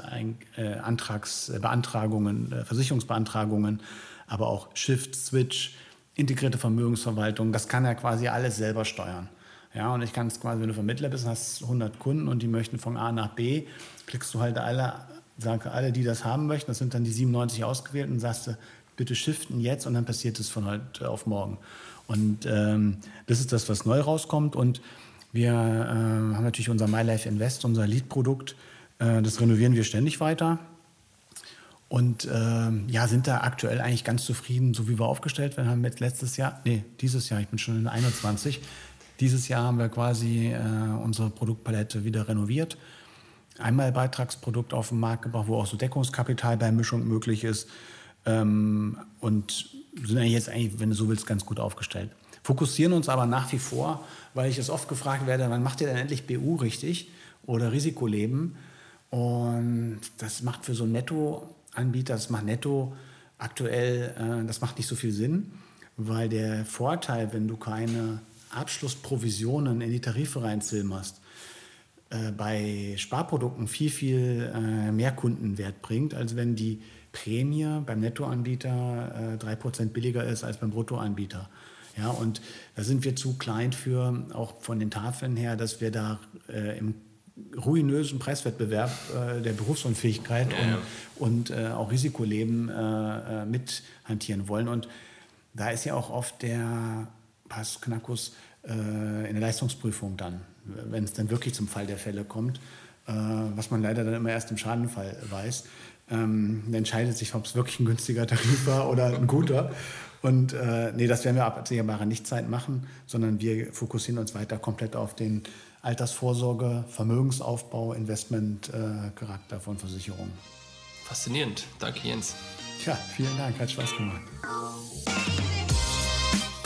äh, Antragsbeantragungen, äh, Versicherungsbeantragungen, aber auch Shift, Switch, integrierte Vermögensverwaltung. Das kann er quasi alles selber steuern. Ja, und ich kann es quasi, wenn du Vermittler bist, hast 100 Kunden und die möchten von A nach B, klickst du halt alle, sage alle, die das haben möchten, das sind dann die 97 ausgewählt und sagst bitte shiften jetzt und dann passiert es von heute auf morgen. Und ähm, das ist das, was neu rauskommt und wir äh, haben natürlich unser MyLife Invest, unser Lead-Produkt, äh, das renovieren wir ständig weiter. Und äh, ja, sind da aktuell eigentlich ganz zufrieden, so wie wir aufgestellt werden. Haben jetzt letztes Jahr, nee, dieses Jahr, ich bin schon in 21, dieses Jahr haben wir quasi äh, unsere Produktpalette wieder renoviert. Einmal Beitragsprodukt auf den Markt gebracht, wo auch so Deckungskapital bei Mischung möglich ist. Ähm, und sind jetzt eigentlich, wenn du so willst, ganz gut aufgestellt. Fokussieren uns aber nach wie vor, weil ich es oft gefragt werde, wann macht ihr denn endlich BU richtig oder Risikoleben? Und das macht für so einen Netto-Anbieter, das macht Netto aktuell, äh, das macht nicht so viel Sinn, weil der Vorteil, wenn du keine Abschlussprovisionen in die Tarife reinzilmerst, äh, bei Sparprodukten viel, viel äh, mehr Kundenwert bringt, als wenn die Prämie beim Nettoanbieter äh, 3% billiger ist als beim Bruttoanbieter. Ja, und da sind wir zu klein für, auch von den Tafeln her, dass wir da äh, im ruinösen Preiswettbewerb äh, der Berufsunfähigkeit ja, und, und äh, auch Risikoleben äh, äh, mit hantieren wollen. Und da ist ja auch oft der Pass Knackus äh, in der Leistungsprüfung dann, wenn es dann wirklich zum Fall der Fälle kommt. äh, was man leider dann immer erst im Schadenfall weiß. Ähm, entscheidet sich, ob es wirklich ein günstiger Tarif war oder ein guter. Und äh, nee, das werden wir ab absehbarer Nichtzeit machen, sondern wir fokussieren uns weiter komplett auf den Altersvorsorge, Vermögensaufbau, Investmentcharakter äh, von Versicherungen. Faszinierend. Danke, Jens. Tja, vielen Dank, hat Spaß gemacht.